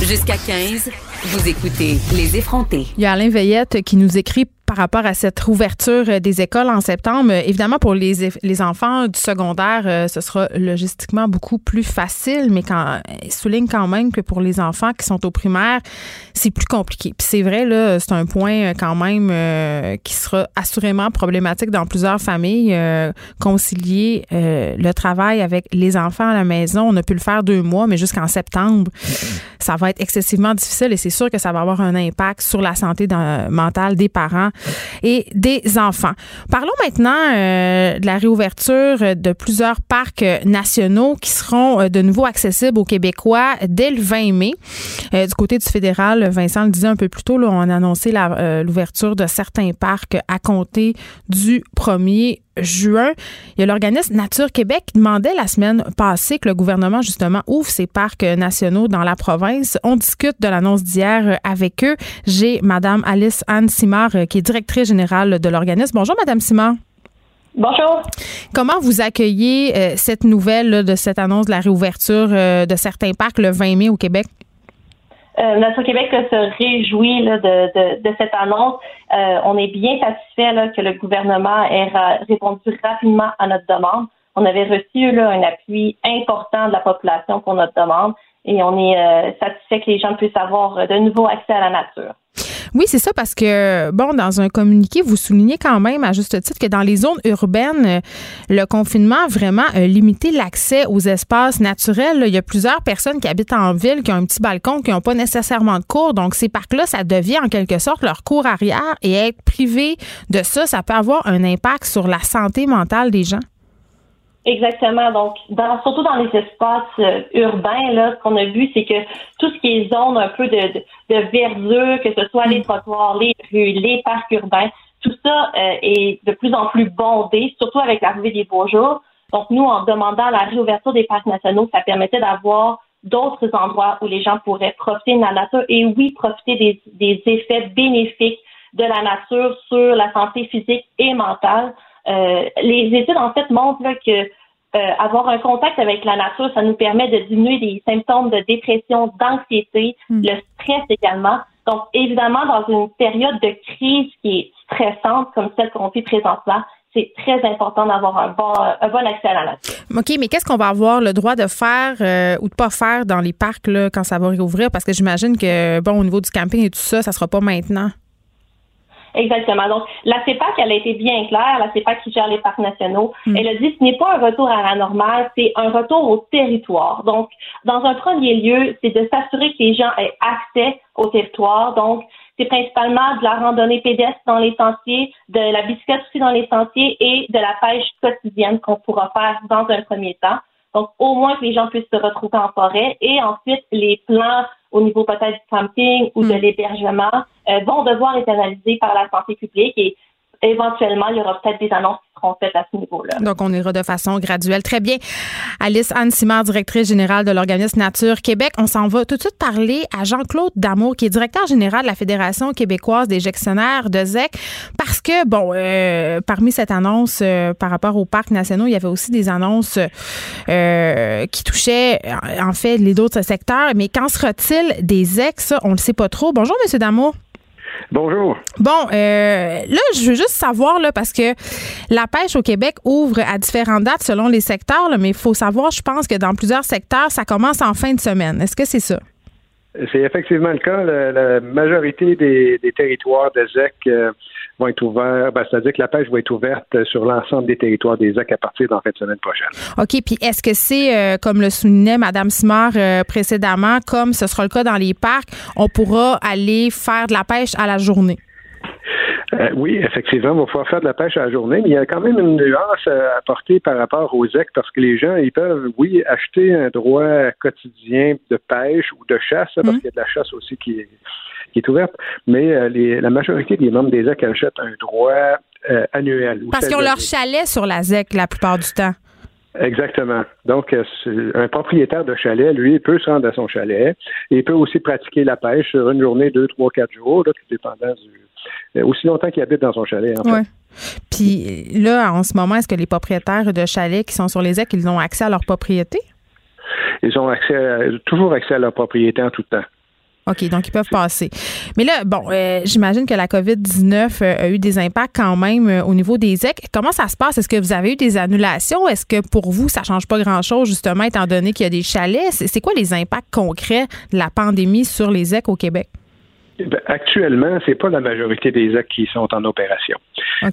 Jusqu'à 15, vous écoutez Les effrontés. Il y a Alain Veillette qui nous écrit par rapport à cette ouverture euh, des écoles en septembre. Euh, Évidemment, pour les, les enfants du secondaire, euh, ce sera logistiquement beaucoup plus facile, mais quand, souligne quand même que pour les enfants qui sont au primaire, c'est plus compliqué. Puis c'est vrai, là, c'est un point quand même qui sera assurément problématique dans plusieurs familles. concilier le travail avec les enfants à la maison, on a pu le faire deux mois, mais jusqu'en septembre, ça va être excessivement difficile et c'est sûr que ça va avoir un impact sur la santé mentale des parents et des enfants. Parlons maintenant euh, de la réouverture de plusieurs parcs nationaux qui seront euh, de nouveau accessibles aux Québécois dès le 20 mai. Euh, du côté du fédéral, Vincent le disait un peu plus tôt, on a annoncé l'ouverture de certains parcs à compter du 1er juin. Il y a l'organisme Nature Québec qui demandait la semaine passée que le gouvernement, justement, ouvre ses parcs nationaux dans la province. On discute de l'annonce d'hier avec eux. J'ai Madame Alice Anne Simard, euh, qui est directrice générale de l'organisme. Bonjour, Madame Simard. Bonjour. Comment vous accueillez euh, cette nouvelle là, de cette annonce de la réouverture euh, de certains parcs le 20 mai au Québec? Euh, Nature Québec se réjouit de, cette annonce. Euh, on est bien satisfait que le gouvernement ait répondu rapidement à notre demande. On avait reçu un appui important de la population pour notre demande et on est euh, satisfait que les gens puissent avoir euh, de nouveau accès à la nature. Oui, c'est ça, parce que, bon, dans un communiqué, vous soulignez quand même, à juste titre, que dans les zones urbaines, euh, le confinement a vraiment euh, limité l'accès aux espaces naturels. Il y a plusieurs personnes qui habitent en ville, qui ont un petit balcon, qui n'ont pas nécessairement de cours. Donc, ces parcs-là, ça devient en quelque sorte leur cours arrière et être privé de ça, ça peut avoir un impact sur la santé mentale des gens. Exactement. Donc, dans, surtout dans les espaces euh, urbains, là, ce qu'on a vu, c'est que tout ce qui est zone un peu de, de, de verdure, que ce soit les trottoirs, les rues, les parcs urbains, tout ça euh, est de plus en plus bondé, surtout avec l'arrivée des beaux jours. Donc, nous, en demandant la réouverture des parcs nationaux, ça permettait d'avoir d'autres endroits où les gens pourraient profiter de la nature et oui, profiter des, des effets bénéfiques de la nature sur la santé physique et mentale. Les études en fait montrent que avoir un contact avec la nature, ça nous permet de diminuer des symptômes de dépression, d'anxiété, hmm. le stress également. Donc, évidemment, dans une période de crise qui est stressante comme celle qu'on vit présentement, c'est très important d'avoir un bon, un bon accès à la nature. OK, mais qu'est-ce qu'on va avoir le droit de faire euh, ou de pas faire dans les parcs là, quand ça va réouvrir? Parce que j'imagine que, bon, au niveau du camping et tout ça, ça sera pas maintenant. Exactement. Donc, la CEPAC, elle a été bien claire, la CEPAC qui gère les parcs nationaux. Hmm. Elle a dit ce n'est pas un retour à la normale, c'est un retour au territoire. Donc, dans un premier lieu, c'est de s'assurer que les gens aient accès au territoire. Donc, c'est principalement de la randonnée pédestre dans les sentiers, de la bicyclette aussi dans les sentiers et de la pêche quotidienne qu'on pourra faire dans un premier temps. Donc, au moins que les gens puissent se retrouver en forêt. Et ensuite, les plans au niveau peut-être du camping ou de hmm. l'hébergement euh, vont devoir être analysés par la santé publique. Et éventuellement, il y aura peut-être des annonces qui seront faites à ce niveau-là. Donc, on ira de façon graduelle. Très bien. Alice Anne Simard, directrice générale de l'organisme Nature Québec. On s'en va tout de suite parler à Jean-Claude Damour, qui est directeur général de la Fédération québécoise des gestionnaires de ZEC, parce que, bon, euh, parmi cette annonce euh, par rapport aux parcs nationaux, il y avait aussi des annonces euh, qui touchaient, en fait, les autres secteurs. Mais qu'en sera-t-il des ZEC? On ne le sait pas trop. Bonjour, M. Damour. Bonjour. Bon, euh, là, je veux juste savoir, là, parce que la pêche au Québec ouvre à différentes dates selon les secteurs, mais il faut savoir, je pense que dans plusieurs secteurs, ça commence en fin de semaine. Est-ce que c'est ça? C'est effectivement le cas. La, majorité des, territoires de ZEC euh, vont être ouverts, ben, c'est-à-dire que la pêche va être ouverte sur l'ensemble des territoires des ZEC à partir de la fin de semaine prochaine. OK. Puis est-ce que c'est, euh, comme le soulignait Mme Simard euh, précédemment, comme ce sera le cas dans les parcs, on pourra aller faire de la pêche à la journée? Euh, oui, effectivement, on va pouvoir faire de la pêche à la journée, mais il y a quand même une nuance à apporter par rapport aux ZEC parce que les gens, ils peuvent, oui, acheter un droit quotidien de pêche ou de chasse, parce mhm. qu'il y a de la chasse aussi qui est, qui est ouverte, mais euh, la majorité des membres des ZEC achètent un droit euh, annuel. Parce qu'ils ont leur chalet sur la ZEC la plupart du temps. Exactement. Donc, un propriétaire de chalet, lui, peut se rendre à son chalet et il peut aussi pratiquer la pêche sur une journée, deux, trois, quatre jours, tout dépendant du, euh, aussi longtemps qu'il habite dans son chalet. En fait. Puis là, en ce moment, est-ce que les propriétaires de chalets qui sont sur les ailes, ils ont accès à leur propriété? Ils ont accès toujours accès à leur propriété en tout temps. OK, donc ils peuvent passer. Mais là, bon, euh, j'imagine que la COVID-19 euh, a eu des impacts quand même au niveau des EC. Comment ça se passe? Est-ce que vous avez eu des annulations? Est-ce que pour vous, ça change pas grand-chose, justement, étant donné qu'il y a des chalets? C'est quoi les impacts concrets de la pandémie sur les EC au Québec? Ben, actuellement, c'est pas la majorité des actes qui sont en opération.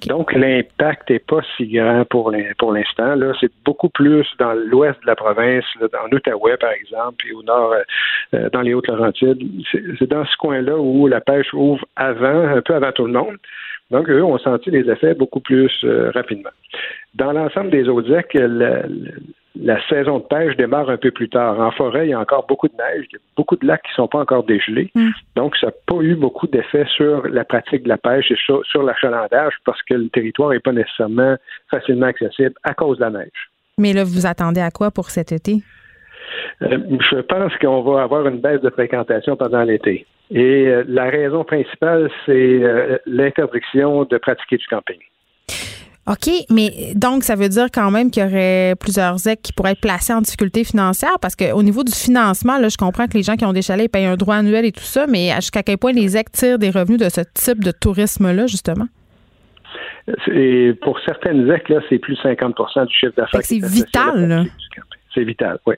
Donc, l'impact n'est pas si grand pour l'instant. Là, c'est beaucoup plus dans l'ouest de la province, là, dans l'Outaouais, par exemple, et au nord, euh, euh, dans les Hautes-Laurentides. C'est dans ce coin-là où la pêche ouvre avant, un peu avant tout le monde. Donc, eux ont senti les effets beaucoup plus euh, rapidement. Dans l'ensemble des actes, la saison de pêche démarre un peu plus tard. En forêt, il y a encore beaucoup de neige, il y a beaucoup de lacs qui ne sont pas encore dégelés. Mm. Donc, ça n'a pas eu beaucoup d'effet sur la pratique de la pêche et sur, l'achalandage parce que le territoire n'est pas nécessairement facilement accessible à cause de la neige. Mais là, vous attendez à quoi pour cet été? Euh, je pense qu'on va avoir une baisse de fréquentation pendant l'été. Et euh, la raison principale, c'est euh, l'interdiction de pratiquer du camping. OK, mais donc ça veut dire quand même qu'il y aurait plusieurs ZEC qui pourraient être placés en difficulté financière parce qu'au niveau du financement, là, je comprends que les gens qui ont des chalets payent un droit annuel et tout ça, mais jusqu'à quel point les ZEC tirent des revenus de ce type de tourisme-là, justement? Et pour certaines ZEC, là, c'est plus de 50 du chiffre d'affaires. C'est vital, là. C'est vital, oui.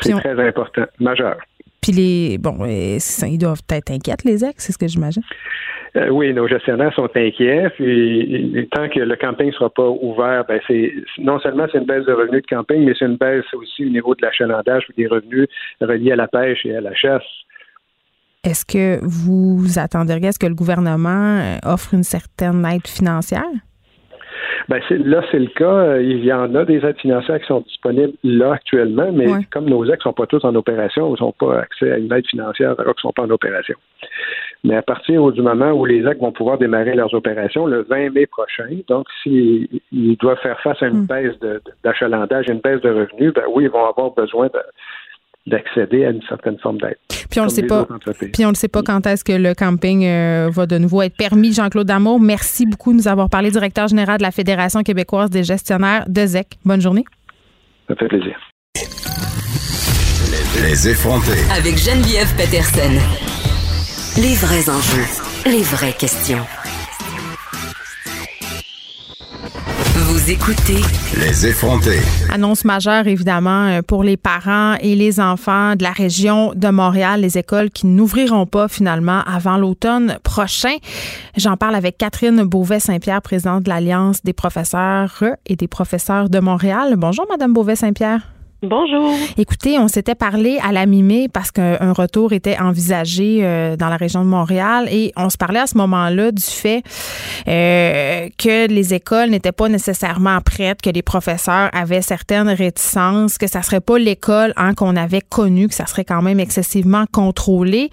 C'est très important, majeur. Puis les bon, ils doivent être inquiets, les ZEC, c'est ce que j'imagine. Euh, oui, nos gestionnaires sont inquiets. Puis, tant que le camping ne sera pas ouvert, ben c'est non seulement c'est une baisse de revenus de camping, mais c'est une baisse aussi au niveau de l'achalandage ou des revenus reliés à la pêche et à la chasse. Est-ce que vous attendriez à ce que le gouvernement euh, offre une certaine aide financière? Ben là, c'est le cas. Il y en a des aides financières qui sont disponibles là actuellement, mais comme nos ex ne sont pas tous en opération, ils n'ont pas accès à une aide financière alors qu'ils ne sont pas en opération. Mais à partir du moment où les actes vont pouvoir démarrer leurs opérations, le 20 mai prochain, donc s'ils doivent faire face à une hmm. baisse d'achalandage, une baisse de revenus, ben oui, ils vont avoir besoin d'accéder à une certaine forme d'aide. Puis on ne sait pas. Puis on ne sait pas quand est-ce que le camping euh, va de nouveau être permis. Jean-Claude Damour, merci beaucoup de nous avoir parlé, directeur général de la Fédération québécoise des gestionnaires de ZEC. Bonne journée. Ça fait plaisir. Les effronter. Avec Geneviève Peterson. Les vrais enjeux, les vraies questions. Vous écoutez Les effronter. Annonce majeure, évidemment, euh, pour les parents et les enfants de la région de Montréal, les écoles qui n'ouvriront pas finalement avant l'automne prochain. J'en parle avec Catherine Beauvais-Saint-Pierre, présidente de l'Alliance des professeurs et des professeurs de Montréal. Bonjour, Madame Beauvais-Saint-Pierre. Bonjour. Écoutez, on s'était parlé à la mi-mai parce qu'un retour était envisagé euh, dans la région de Montréal et on se parlait à ce moment-là du fait euh, que les écoles n'étaient pas nécessairement prêtes, que les professeurs avaient certaines réticences, que ça serait pas l'école hein, qu'on avait connue, que ça serait quand même excessivement contrôlé.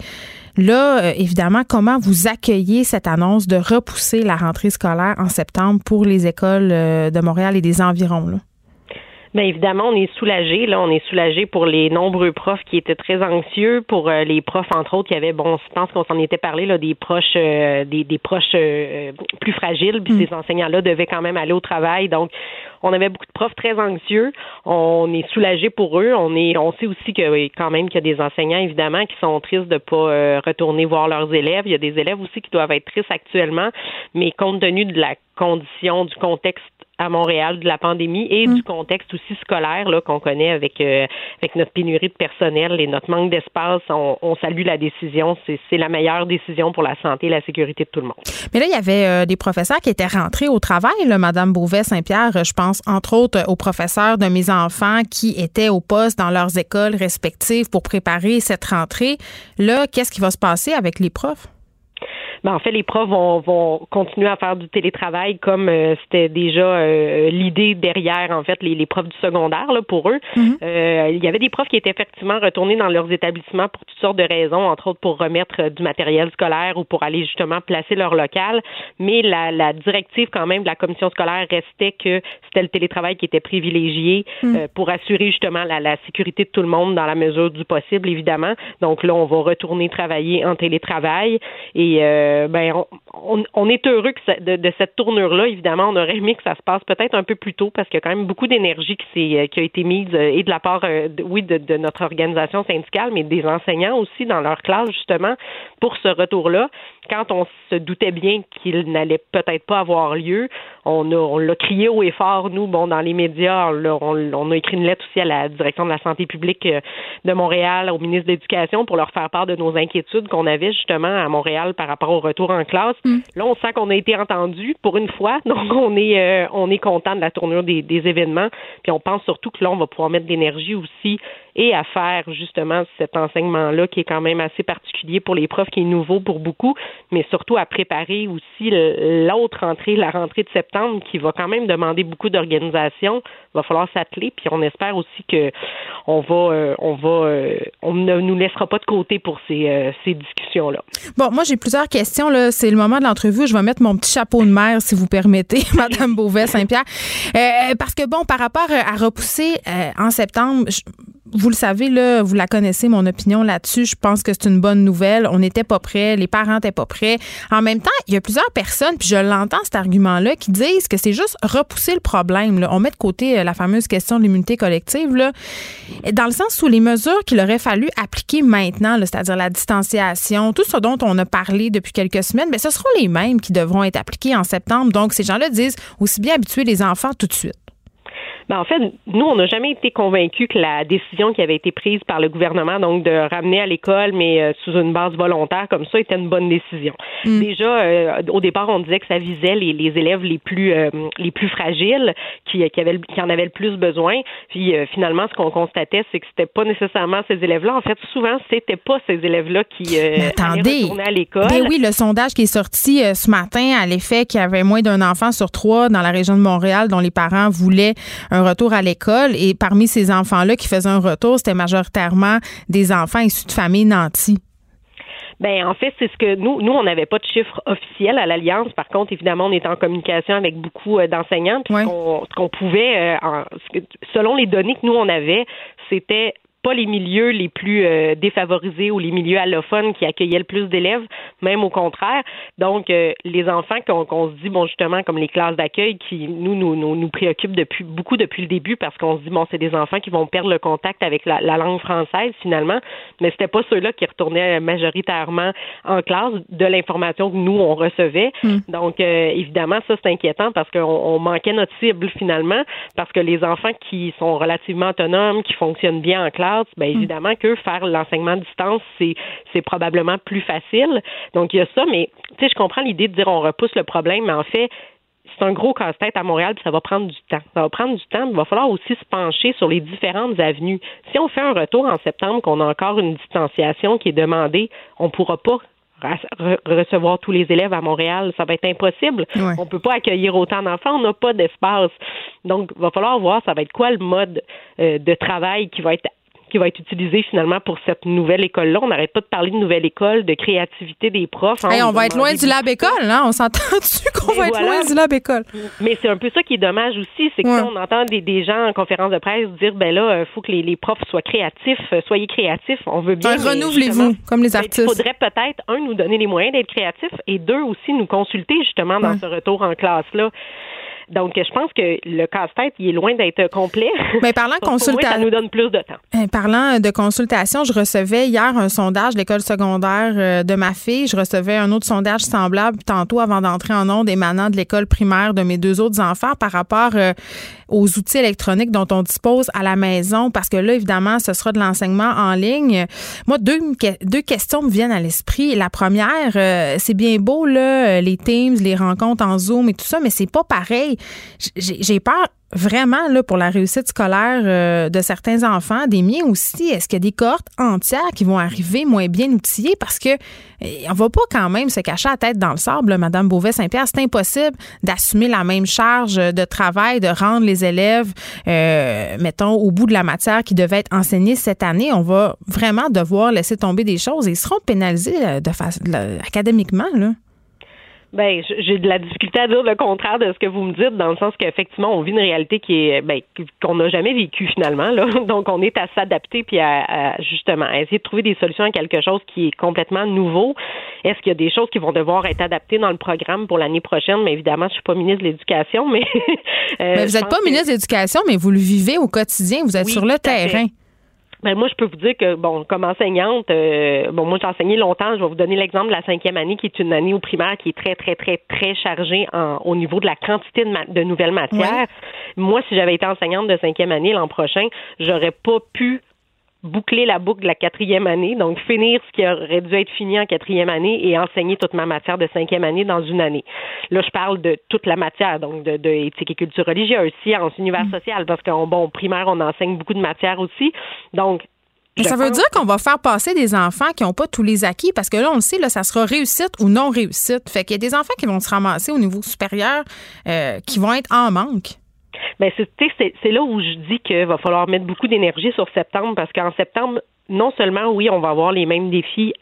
Là, euh, évidemment, comment vous accueillez cette annonce de repousser la rentrée scolaire en septembre pour les écoles de Montréal et des environs? Là? Bien évidemment, on est soulagé. Là, on est soulagé pour les nombreux profs qui étaient très anxieux, pour euh, les profs entre autres qui avaient, bon, je pense qu'on s'en était parlé là, des proches, euh, des, des, proches euh, plus fragiles. Puis mm. ces enseignants-là devaient quand même aller au travail. Donc, on avait beaucoup de profs très anxieux. On est soulagé pour eux. On est, on sait aussi que quand même qu'il y a des enseignants évidemment qui sont tristes de pas retourner voir leurs élèves. Il y a des élèves aussi qui doivent être tristes actuellement, mais compte tenu de la condition, du contexte à Montréal de la pandémie et du mm. contexte aussi scolaire là qu'on connaît avec euh, avec notre pénurie de personnel et notre manque d'espace, on, on, salue la décision. C'est la meilleure décision pour la santé et la sécurité de tout le monde. Mais là, il y avait euh, des professeurs qui étaient rentrés au travail, là, Madame Beauvais-Saint-Pierre. Je pense entre autres aux professeurs de mes enfants qui étaient au poste dans leurs écoles respectives pour préparer cette rentrée. Là, qu'est-ce qui va se passer avec les profs? Ben, en fait, les profs vont, vont continuer à faire du télétravail comme euh, c'était déjà euh, l'idée derrière, en fait, les, les, profs du secondaire là, pour eux. Mm-hmm. euh, il y avait des profs qui étaient effectivement retournés dans leurs établissements pour toutes sortes de raisons, entre autres pour remettre euh, du matériel scolaire ou pour aller justement placer leur local. Mais la, la directive quand même de la commission scolaire restait que c'était le télétravail qui était privilégié mm. pour assurer justement la, la sécurité de tout le monde dans la mesure du possible, évidemment. Donc là, on va retourner travailler en télétravail et euh, ben, on, est heureux que de, cette tournure-là. Évidemment, on aurait aimé que ça se passe peut-être un peu plus tôt parce qu'il y a quand même beaucoup d'énergie qui, euh, qui a été mise euh, et de la part, oui, de, notre organisation syndicale, mais des enseignants aussi dans leur classe, justement, pour ce retour-là. Quand on se doutait bien qu'il n'allait peut-être pas avoir lieu, on, on l'a crié haut et fort, nous, bon, dans les médias, on, on, a écrit une lettre aussi à la direction de la santé publique de Montréal, au ministre de l'Éducation, pour leur faire part de nos inquiétudes qu'on avait justement à Montréal par rapport au retour en classe. Mm. Là, on sent qu'on a été entendu pour une fois, donc on est euh, on est content de la tournure des, des événements. Puis on pense surtout que là, on va pouvoir mettre de l'énergie aussi et à faire justement cet enseignement-là qui est quand même assez particulier pour les profs, qui est nouveau pour beaucoup, mais surtout à préparer aussi l'autre rentrée, la rentrée de septembre, qui va quand même demander beaucoup d'organisation. Il va falloir s'atteler, puis on espère aussi que on va, euh, on va, euh, on ne nous laissera pas de côté pour ces, euh, ces discussions-là. Bon, moi j'ai plusieurs questions là. C'est le moment de l'entrevue. Je vais mettre mon petit chapeau de mère, si vous permettez, Madame Beauvais Saint-Pierre, parce que bon, par rapport à repousser en septembre. Vous le savez, là, vous la connaissez, mon opinion là-dessus. Je pense que c'est une bonne nouvelle. On n'était pas prêts, les parents n'étaient pas prêts. En même temps, il y a plusieurs personnes, puis je l'entends cet argument-là, qui disent que c'est juste repousser le problème. On met de côté euh, la fameuse question de l'immunité collective, là, dans le sens où les mesures qu'il aurait fallu appliquer maintenant, c'est-à-dire la distanciation, tout ce dont on a parlé depuis quelques semaines, mais ce seront les mêmes qui devront être appliqués en septembre. Donc, ces gens-là disent aussi bien habituer les enfants tout de suite. Ben, en fait, nous, on n'a jamais été convaincus que la décision qui avait été prise par le gouvernement, donc de ramener à l'école, mais euh, sous une base volontaire comme ça, était une bonne décision. Mm. Déjà, euh, au départ, on disait que ça visait les, les élèves les plus euh, les plus fragiles, qui, qui, avaient, qui en avaient le plus besoin. Puis finalement, ce qu'on constatait, c'est que c'était pas nécessairement ces élèves-là. En fait, souvent, c'était pas ces élèves-là qui attendez, retourner à l'école. Ben oui, le sondage qui est sorti ce matin à l'effet qu'il y avait moins d'un enfant sur trois dans la région de Montréal dont les parents voulaient un retour à l'école. Et parmi ces enfants-là qui faisaient un retour, c'était majoritairement des enfants issus de familles nantis. Ben en fait, c'est ce que nous, nous, on n'avait pas de chiffres officiels à l'Alliance. Par contre, évidemment, on était en communication avec beaucoup euh, d'enseignants. Ce qu'on pouvait, euh, selon les données que nous, on avait, c'était pas les milieux les plus euh, défavorisés ou les milieux allophones qui accueillaient le plus d'élèves, même au contraire. Donc, euh, les enfants qu'on se dit, bon, justement, comme les classes d'accueil qui nous, nous, nous, nous préoccupent depuis beaucoup depuis le début parce qu'on se dit, bon, c'est des enfants qui vont perdre le contact avec la, langue française finalement, mais c'était pas ceux-là qui retournaient majoritairement en classe de l'information que nous, on recevait. Hmm. Donc, euh, évidemment, ça, c'est inquiétant parce qu'on manquait notre cible finalement, parce que les enfants qui sont relativement autonomes, qui fonctionnent bien en classe, bien hmm. évidemment que faire l'enseignement à distance, c'est, c'est probablement plus facile. Donc, il y a ça, mais tu sais, je comprends l'idée de dire on repousse le problème, mais en fait, c'est un gros casse-tête à Montréal, puis ça va prendre du temps. Ça va prendre du temps, mais il va falloir aussi se pencher sur les différentes avenues. Si on fait un retour en septembre, qu'on a encore une distanciation qui est demandée, on ne pourra pas recevoir tous les élèves à Montréal. Ça va être impossible. On ne peut pas accueillir autant d'enfants, on n'a pas d'espace. Donc, il va falloir voir ça va être quoi le mode euh, de travail qui va être qui va être utilisé finalement pour cette nouvelle école-là. On n'arrête pas de parler de nouvelle école, de créativité des profs. Hein, on va être loin du lab école, hein? On s'entend-tu qu'on va être loin du lab école? Mais c'est un peu ça qui est dommage aussi, c'est que on entend des, gens en conférence de presse dire ben là, il faut que les, profs soient créatifs, euh, soyez créatifs, on veut bien. Ben, renouvelez-vous, comme les ben, artistes. Il faudrait peut-être, un, nous donner les moyens d'être créatifs et deux, aussi nous consulter justement dans ce retour en classe-là. Donc, je pense que le casse-tête, il est loin d'être complet. Mais parlant de consultation. Ça nous donne plus de temps. Euh, parlant de consultation, je recevais hier un sondage de l'école secondaire euh, de ma fille. Je recevais un autre sondage semblable tantôt avant d'entrer en onde émanant de l'école primaire de mes deux autres enfants par rapport euh, aux outils électroniques dont on dispose à la maison. Parce que là, évidemment, ce sera de l'enseignement en ligne. Moi, deux, deux questions me viennent à l'esprit. La première, c'est bien beau, là, les Teams, les rencontres en Zoom et tout ça, mais c'est pas pareil j'ai peur vraiment là pour la réussite scolaire euh, de certains enfants, des miens aussi. Est-ce qu'il y a des cohortes entières qui vont arriver moins bien outillées? Parce que eh, on va pas quand même se cacher la tête dans le sable, Madame Beauvais-Saint-Pierre. C'est impossible d'assumer la même charge de travail, de rendre les élèves, euh, mettons, au bout de la matière qui devait être enseignée cette année. On va vraiment devoir laisser tomber des choses et ils seront pénalisés euh, académiquement là. Ben, j'ai de la difficulté à dire le contraire de ce que vous me dites, dans le sens qu'effectivement, on vit une réalité qui est ben, qu'on n'a jamais vécue finalement. Là. Donc, on est à s'adapter puis à, justement essayer de trouver des solutions à quelque chose qui est complètement nouveau. Est-ce qu'il y a des choses qui vont devoir être adaptées dans le programme pour l'année prochaine? Mais évidemment, je suis pas ministre de l'Éducation, mais. Euh, mais vous n'êtes pas ministre de l'Éducation, mais vous le vivez au quotidien. Vous êtes sur le terrain. Ben moi, je peux vous dire que, bon, comme enseignante, euh, bon, moi, j'ai enseigné longtemps. Je vais vous donner l'exemple de la cinquième année, qui est une année au primaire qui est très, très, très, très chargée en, au niveau de la quantité de, de nouvelles matières. Moi, si j'avais été enseignante de cinquième année l'an prochain, j'aurais pas pu boucler la boucle de la quatrième année, donc finir ce qui aurait dû être fini en quatrième année et enseigner toute ma matière de cinquième année dans une année. Là, je parle de toute la matière, donc de, de éthique et culture religieuse, sciences, univers mm. social, parce qu'en bon primaire, on enseigne beaucoup de matières aussi. Donc, ça veut dire qu'on va faire passer des enfants qui n'ont pas tous les acquis parce que là, on le sait, là, ça sera réussite ou non réussite. Fait qu'il y a des enfants qui vont se ramasser au niveau supérieur euh, qui vont être en manque. Ben c'est là où je dis qu'il va falloir mettre beaucoup d'énergie sur septembre parce qu'en septembre, non seulement, oui, on va avoir les mêmes défis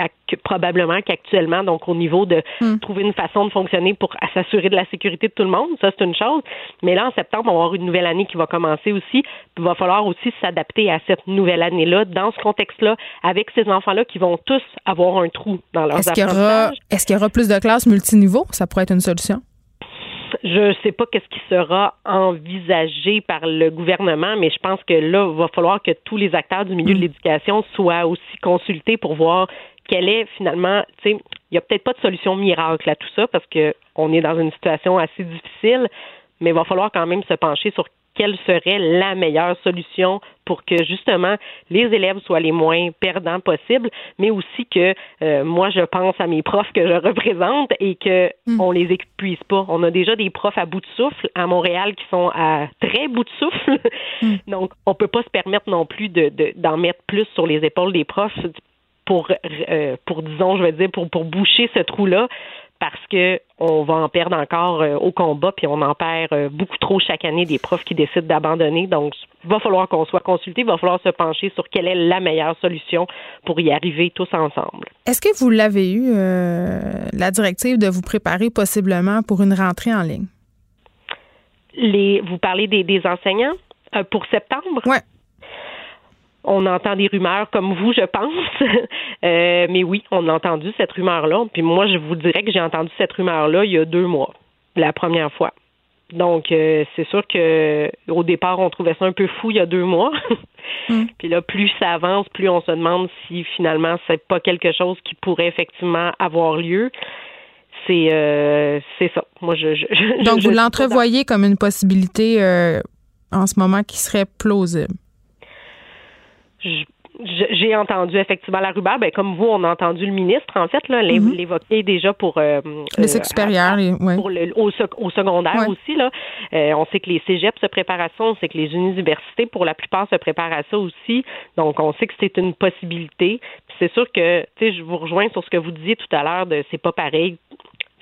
probablement qu'actuellement, donc au niveau de hmm. trouver une façon de fonctionner pour s'assurer de la sécurité de tout le monde, ça c'est une chose. Mais là, en septembre, on va avoir une nouvelle année qui va commencer aussi. Il va falloir aussi s'adapter à cette nouvelle année-là, dans ce contexte-là, avec ces enfants-là qui vont tous avoir un trou dans leurs est-ce qu'il est-ce qu'il y aura plus de classes multiniveaux? Ça pourrait être une solution? Je ne sais pas qu'est-ce qui sera envisagé par le gouvernement, mais je pense que là, il va falloir que tous les acteurs du milieu de mm. l'éducation soient aussi consultés pour voir quelle est finalement, tu sais, il n'y a peut-être pas de solution miracle à tout ça parce qu'on est dans une situation assez difficile, mais il va falloir quand même se pencher sur quelle serait la meilleure solution pour que justement les élèves soient les moins perdants possibles, mais aussi que euh, moi je pense à mes profs que je représente et que hmm. on les épuise pas. On a déjà des profs à bout de souffle à Montréal qui sont à très bout de souffle, hmm. donc on peut pas se permettre non plus de d'en mettre plus sur les épaules des profs pour euh, pour disons je veux dire pour pour boucher ce trou là parce que on va en perdre encore euh, au combat, puis on en perd euh, beaucoup trop chaque année des profs qui décident d'abandonner. Donc, il va falloir qu'on soit consulté, il va falloir se pencher sur quelle est la meilleure solution pour y arriver tous ensemble. Est-ce que vous l'avez eu, euh, la directive de vous préparer possiblement pour une rentrée en ligne? Les, vous parlez des, enseignants pour septembre? Oui. On entend des rumeurs comme vous, je pense. Euh, mais oui, on a entendu cette rumeur-là. Puis moi, je vous dirais que j'ai entendu cette rumeur-là il y a deux mois, la première fois. Donc, euh, c'est sûr que au départ, on trouvait ça un peu fou il y a deux mois. Mm. Puis là, plus ça avance, plus on se demande si finalement c'est pas quelque chose qui pourrait effectivement avoir lieu. C'est euh, c'est ça. Moi, je. je Donc, vous l'entrevoyez comme une possibilité en ce moment qui serait plausible j'ai entendu effectivement la rumeur, ben, comme vous, on a entendu le ministre, en fait, là, mhm. l'évoquer déjà pour euh, le cycle supérieur, pour le, au, secondaire aussi. Là. Euh, on sait que les cégeps se préparent à ça, on sait que les universités, pour la plupart, se préparent à ça aussi. Donc, on sait que c'est une possibilité. C'est sûr que, tu sais, je vous rejoins sur ce que vous disiez tout à l'heure de c'est pas pareil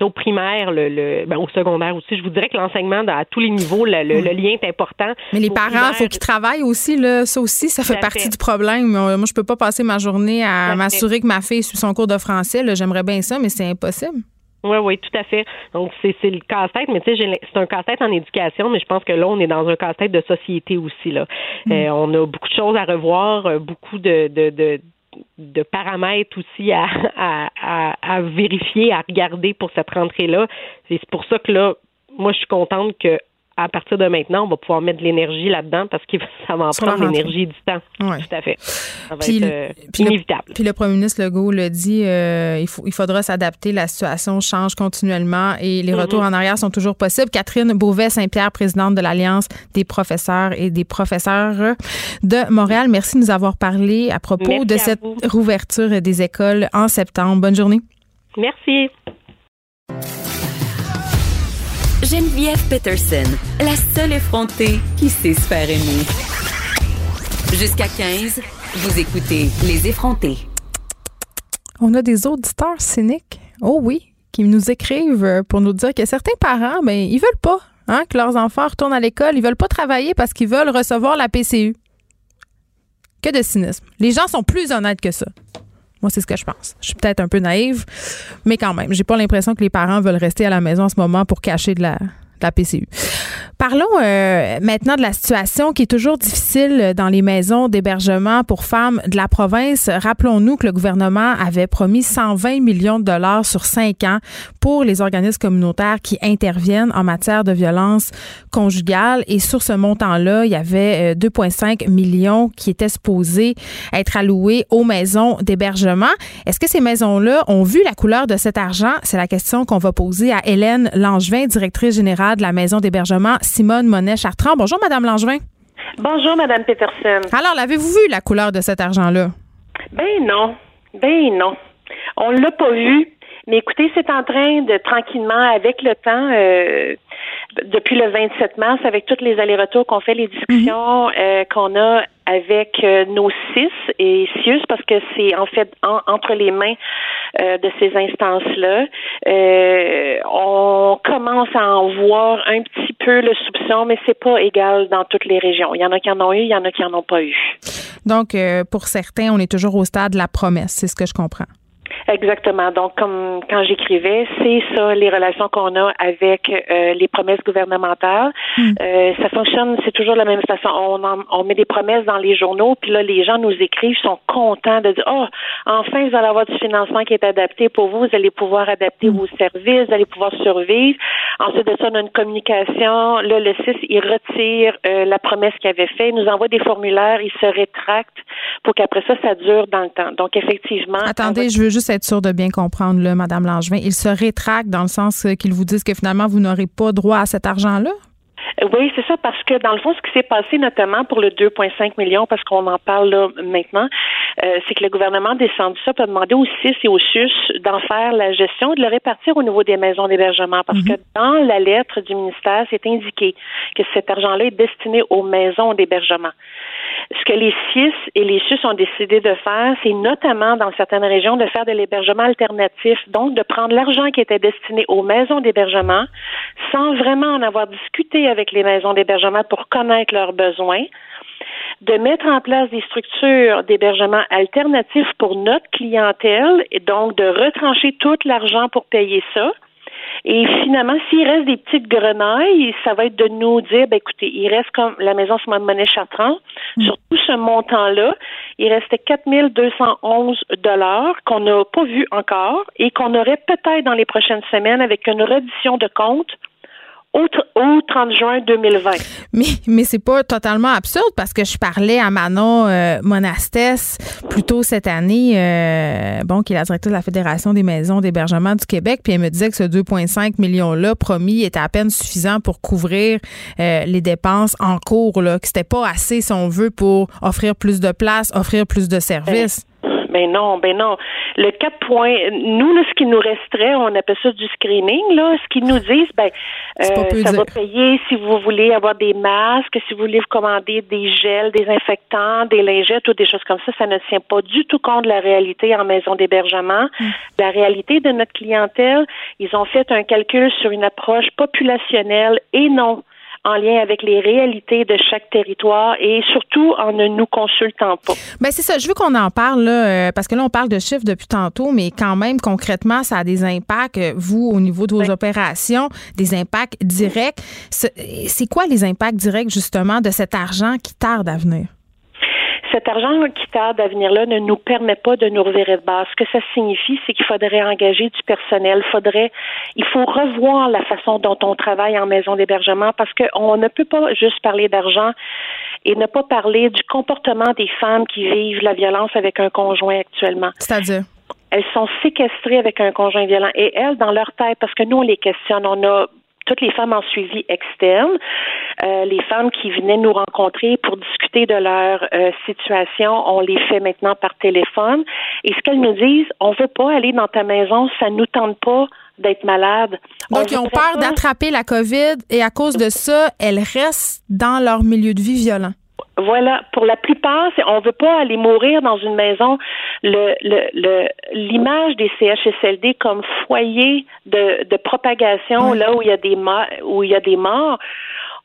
au primaire, le, ben, au secondaire aussi. Je vous dirais que l'enseignement à tous les niveaux, le, lien est important. Mais les parents, il faut qu'ils travaillent aussi. Là. Ça aussi, ça fait partie du problème. Moi, je peux pas passer ma journée à m'assurer que ma fille suit son cours de français. J'aimerais bien ça, mais c'est impossible. Oui, oui, tout à fait. Donc, c'est le casse-tête, mais tu sais, c'est un casse-tête en éducation, mais je pense que là, on est dans un casse-tête de société aussi. Là. Mm. Euh, on a beaucoup de choses à revoir, euh, beaucoup de, de de paramètres aussi à, à, à, vérifier, à regarder pour cette rentrée-là. C'est pour ça que là, moi, je suis contente que à partir de maintenant, on va pouvoir mettre de l'énergie là-dedans parce que ça va en prendre l'énergie du temps. Tout à fait. Ça va puis être euh, inévitable. Le, puis le premier ministre Legault le dit, euh, il, faut, il faudra s'adapter. La situation change continuellement et les retours mm-hmm. en arrière sont toujours possibles. Catherine Beauvais-Saint-Pierre, présidente de l'Alliance des professeurs et des professeurs de Montréal, merci de nous avoir parlé à propos de cette rouverture des écoles en septembre. Bonne journée. Merci. Geneviève Peterson, la seule effrontée qui sait se faire aimer. Jusqu'à 15, vous écoutez Les effrontés. On a des auditeurs cyniques, oh oui, qui nous écrivent pour nous dire que certains parents, ben, ils veulent pas hein, que leurs enfants retournent à l'école, ils veulent pas travailler parce qu'ils veulent recevoir la PCU. Que de cynisme. Les gens sont plus honnêtes que ça. Moi, c'est ce que je pense. Je suis peut-être un peu naïve, mais quand même, j'ai pas l'impression que les parents veulent rester à la maison en ce moment pour cacher de la, la PCU. Parlons euh, maintenant de la situation qui est toujours difficile dans les maisons d'hébergement pour femmes de la province. Rappelons-nous que le gouvernement avait promis 120 millions de dollars sur cinq ans pour les organismes communautaires qui interviennent en matière de violence conjugale. Et sur ce montant-là, il y avait 2,5 euh, millions qui étaient supposés être alloués aux maisons d'hébergement. Est-ce que ces maisons-là ont vu la couleur de cet argent? C'est la question qu'on va poser à Hélène Langevin, directrice générale de la maison d'hébergement Simone Monet-Chartrand. Bonjour, Madame Langevin. Bonjour, Madame Peterson. Alors, l'avez-vous vu la couleur de cet argent-là? Ben non. Ben non. On l'a pas vu. Mais écoutez, c'est en train de tranquillement, avec le temps, euh, depuis le 27 mars, avec tous les allers-retours qu'on fait, les discussions mhm. euh, qu'on a avec euh, nos six et CIUS, parce que c'est en fait entre les mains euh, de ces instances-là, on commence à en voir un petit peu le soupçon, mais c'est pas égal dans toutes les régions. Il y en a qui en ont eu, il y en a qui en ont pas eu. Donc, pour certains, on est toujours au stade de la promesse, c'est ce que je comprends. Exactement. Donc, comme quand j'écrivais, c'est ça les relations qu'on a avec euh, les promesses gouvernementales. Hmm. Euh, ça fonctionne, c'est toujours de la même façon. On, on met des promesses dans les journaux, puis là, les gens nous écrivent, sont contents de dire, oh, enfin, vous allez avoir du financement qui est adapté pour vous, vous allez pouvoir adapter hmm. vos services, vous allez pouvoir survivre. Ensuite de ça, on a une communication. Là, le 6, il retire euh, la promesse qu'il avait fait, il nous envoie des formulaires, il se rétracte pour qu'après ça, ça dure dans le temps. Donc, effectivement. Attendez, je veux juste être sûr de bien comprendre, là, Mme Langevin. Ils se rétractent dans le sens qu'ils vous disent que finalement, vous n'aurez pas droit à cet argent-là? Oui, c'est ça, parce que dans le fond, ce qui s'est passé notamment pour le 2,5 millions, parce qu'on en parle là maintenant, euh, c'est que le gouvernement a descendu ça pour demander aux CIS et aux SUS d'en faire la gestion et de le répartir au niveau des maisons d'hébergement. Parce que mhm. dans la lettre du ministère, c'est indiqué que cet argent-là est destiné aux maisons d'hébergement. Ce que les CIS et les SUS ont décidé de faire, c'est notamment dans certaines régions de faire de l'hébergement alternatif, donc de prendre l'argent qui était destiné aux maisons d'hébergement sans vraiment en avoir discuté avec les maisons d'hébergement pour connaître leurs besoins, de mettre en place des structures d'hébergement alternatifs pour notre clientèle et donc de retrancher tout l'argent pour payer ça Et finalement, s'il reste des petites grenailles, ça va être de nous dire, ben écoutez, il reste comme la maison sur monnaie Chartrand, mm. sur tout ce montant-là, il restait 4211 dollars qu'on n'a pas vu encore et qu'on aurait peut-être dans les prochaines semaines avec une reddition de compte au, 30 juin 2020. Mais, mais c'est pas totalement absurde parce que je parlais à Manon euh, Monastès plus tôt cette année, euh, bon, qui est la directrice de la Fédération des maisons d'hébergement du Québec, puis elle me disait que ce 2,5 millions-là promis était à peine suffisant pour couvrir euh, les dépenses en cours, là, que c'était pas assez, si on veut, pour offrir plus de places, offrir plus de services. Ben non, ben non. Le 4 points, nous, là, ce qui nous resterait, on appelle ça du screening, là. Ce qu'ils nous disent, ben, euh, ça va payer si vous voulez avoir des masques, si vous voulez vous commander des gels, des infectants, des lingettes ou des choses comme ça. Ça ne tient pas du tout compte de la réalité en maison d'hébergement. Mm. La réalité de notre clientèle, ils ont fait un calcul sur une approche populationnelle et non en lien avec les réalités de chaque territoire et surtout en ne nous consultant pas. Bien, c'est ça. Je veux qu'on en parle, là, euh, parce que là, on parle de chiffres depuis tantôt, mais quand même, concrètement, ça a des impacts, euh, vous, au niveau de vos opérations, des impacts directs. C'est quoi les impacts directs, justement, de cet argent qui tarde à venir? Cet argent qui tarde à venir là ne nous permet pas de nous revirer de base. Ce que ça signifie, c'est qu'il faudrait engager du personnel. Faudrait, il faut revoir la façon dont on travaille en maison d'hébergement parce qu'on ne peut pas juste parler d'argent et ne pas parler du comportement des femmes qui vivent la violence avec un conjoint actuellement. C'est-à-dire? Elles sont séquestrées avec un conjoint violent et elles, dans leur tête, parce que nous, on les questionne, on a toutes les femmes en suivi externe, euh, les femmes qui venaient nous rencontrer pour discuter de leur euh, situation, on les fait maintenant par téléphone. Et ce qu'elles nous disent, on veut pas aller dans ta maison, ça nous tente pas d'être malade. Donc, ils ont peur d'attraper la COVID et à cause de ça, elles restent dans leur milieu de vie violent. Voilà, pour la plupart, on ne veut pas aller mourir dans une maison. Le, le, l'image des CHSLD comme foyer de, de propagation, là où il y a des où il y a des morts,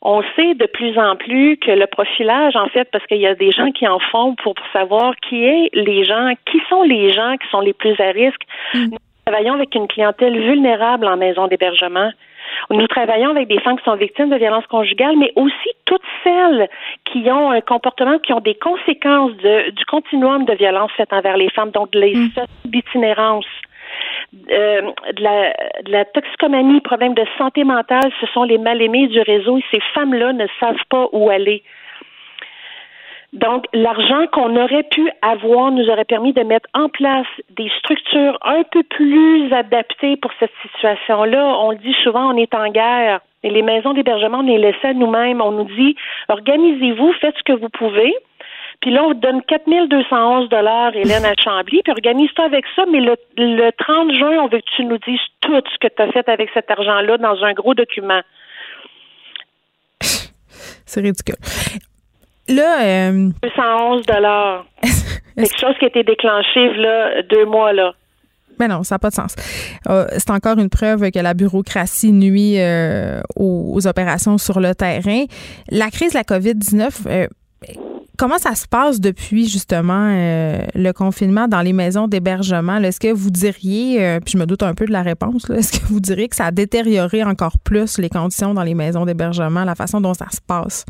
on sait de plus en plus que le profilage, en fait, parce qu'il y a des gens qui en font pour savoir qui est les gens, qui sont les gens qui sont les plus à risque. Mm. Nous travaillons avec une clientèle vulnérable en maison d'hébergement. Nous travaillons avec des femmes qui sont victimes de violences conjugales, mais aussi toutes celles qui ont un comportement, qui ont des conséquences de, du continuum de violence faite envers les femmes, donc de les d'itinérance. Mm. Euh, de, la, de la toxicomanie, problème de santé mentale, ce sont les mal-aimés du réseau et ces femmes-là ne savent pas où aller. Donc, l'argent qu'on aurait pu avoir nous aurait permis de mettre en place des structures un peu plus adaptées pour cette situation-là. On le dit souvent, on est en guerre. Et les maisons d'hébergement, on les laisse à nous-mêmes. On nous dit, organisez-vous, faites ce que vous pouvez. Puis là, on vous donne 4211 dollars, Hélène à Chambly, puis organise-toi avec ça, mais le, le 30 juin, on veut que tu nous dises tout ce que tu as fait avec cet argent-là dans un gros document. C'est ridicule. Là, 211 euh, dollars. Quelque chose qui a été déclenché là deux mois là. Mais non, ça n'a pas de sens. Euh, c'est encore une preuve que la bureaucratie nuit euh, aux, opérations sur le terrain. La crise de la COVID-19, comment ça se passe depuis justement le confinement dans les maisons d'hébergement? Est-ce que vous diriez, puis je me doute un peu de la réponse, est-ce que vous diriez que ça a détérioré encore plus les conditions dans les maisons d'hébergement, la façon dont ça se passe?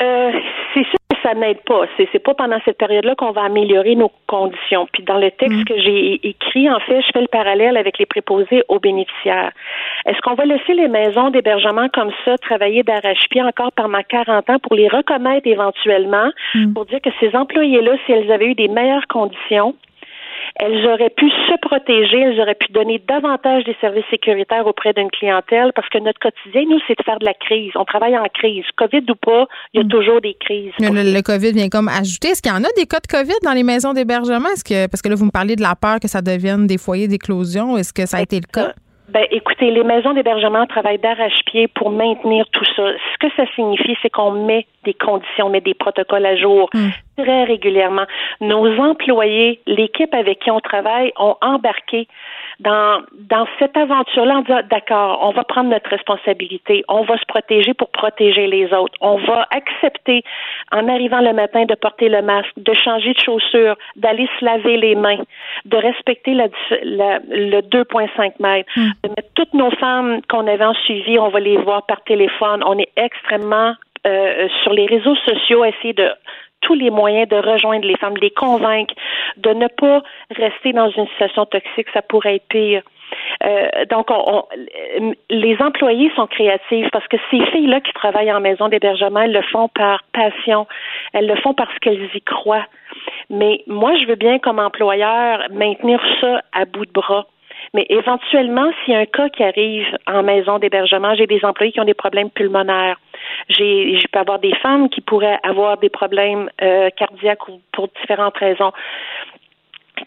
Euh, c'est sûr que ça n'aide pas. C'est, c'est pas pendant cette période-là qu'on va améliorer nos conditions. Puis dans le texte mm. que j'ai écrit, en fait, je fais le parallèle avec les préposés aux bénéficiaires. Est-ce qu'on va laisser les maisons d'hébergement comme ça travailler d'arrache-pied encore pendant 40 ans pour les reconnaître éventuellement, mm. pour dire que ces employés-là, si elles avaient eu des meilleures conditions, elles auraient pu se protéger, elles auraient pu donner davantage des services sécuritaires auprès d'une clientèle parce que notre quotidien, nous, c'est de faire de la crise. On travaille en crise. COVID ou pas, il y a hmm. toujours des crises. Le, COVID vient comme ajouter. Est-ce qu'il y en a des cas de COVID dans les maisons d'hébergement? Est-ce que, parce que là, vous me parlez de la peur que ça devienne des foyers d'éclosion. Est-ce que ça a été le cas? Ben, écoutez, les maisons d'hébergement travaillent d'arrache-pied pour maintenir tout ça. Ce que ça signifie, c'est qu'on met des conditions, on met des protocoles à jour. Hmm. très régulièrement. Nos employés, l'équipe avec qui on travaille, ont embarqué dans, dans cette aventure-là en disant, d'accord, on va prendre notre responsabilité, on va se protéger pour protéger les autres, on va accepter, en arrivant le matin, de porter le masque, de changer de chaussures, d'aller se laver les mains, de respecter la, le 2,5 mètres, hmm. de mettre toutes nos femmes qu'on avait en suivi, on va les voir par téléphone, on est extrêmement euh, sur les réseaux sociaux, essayer de tous les moyens de rejoindre les femmes, de les convaincre, de ne pas rester dans une situation toxique, ça pourrait être pire. Euh, donc, on, les employés sont créatifs parce que ces filles-là qui travaillent en maison d'hébergement, elles le font par passion, elles le font parce qu'elles y croient. Mais moi, je veux bien, comme employeur, maintenir ça à bout de bras. Mais éventuellement, s'il y a un cas qui arrive en maison d'hébergement, j'ai des employés qui ont des problèmes pulmonaires. J'ai, je peux avoir des femmes qui pourraient avoir des problèmes euh, cardiaques pour différentes raisons.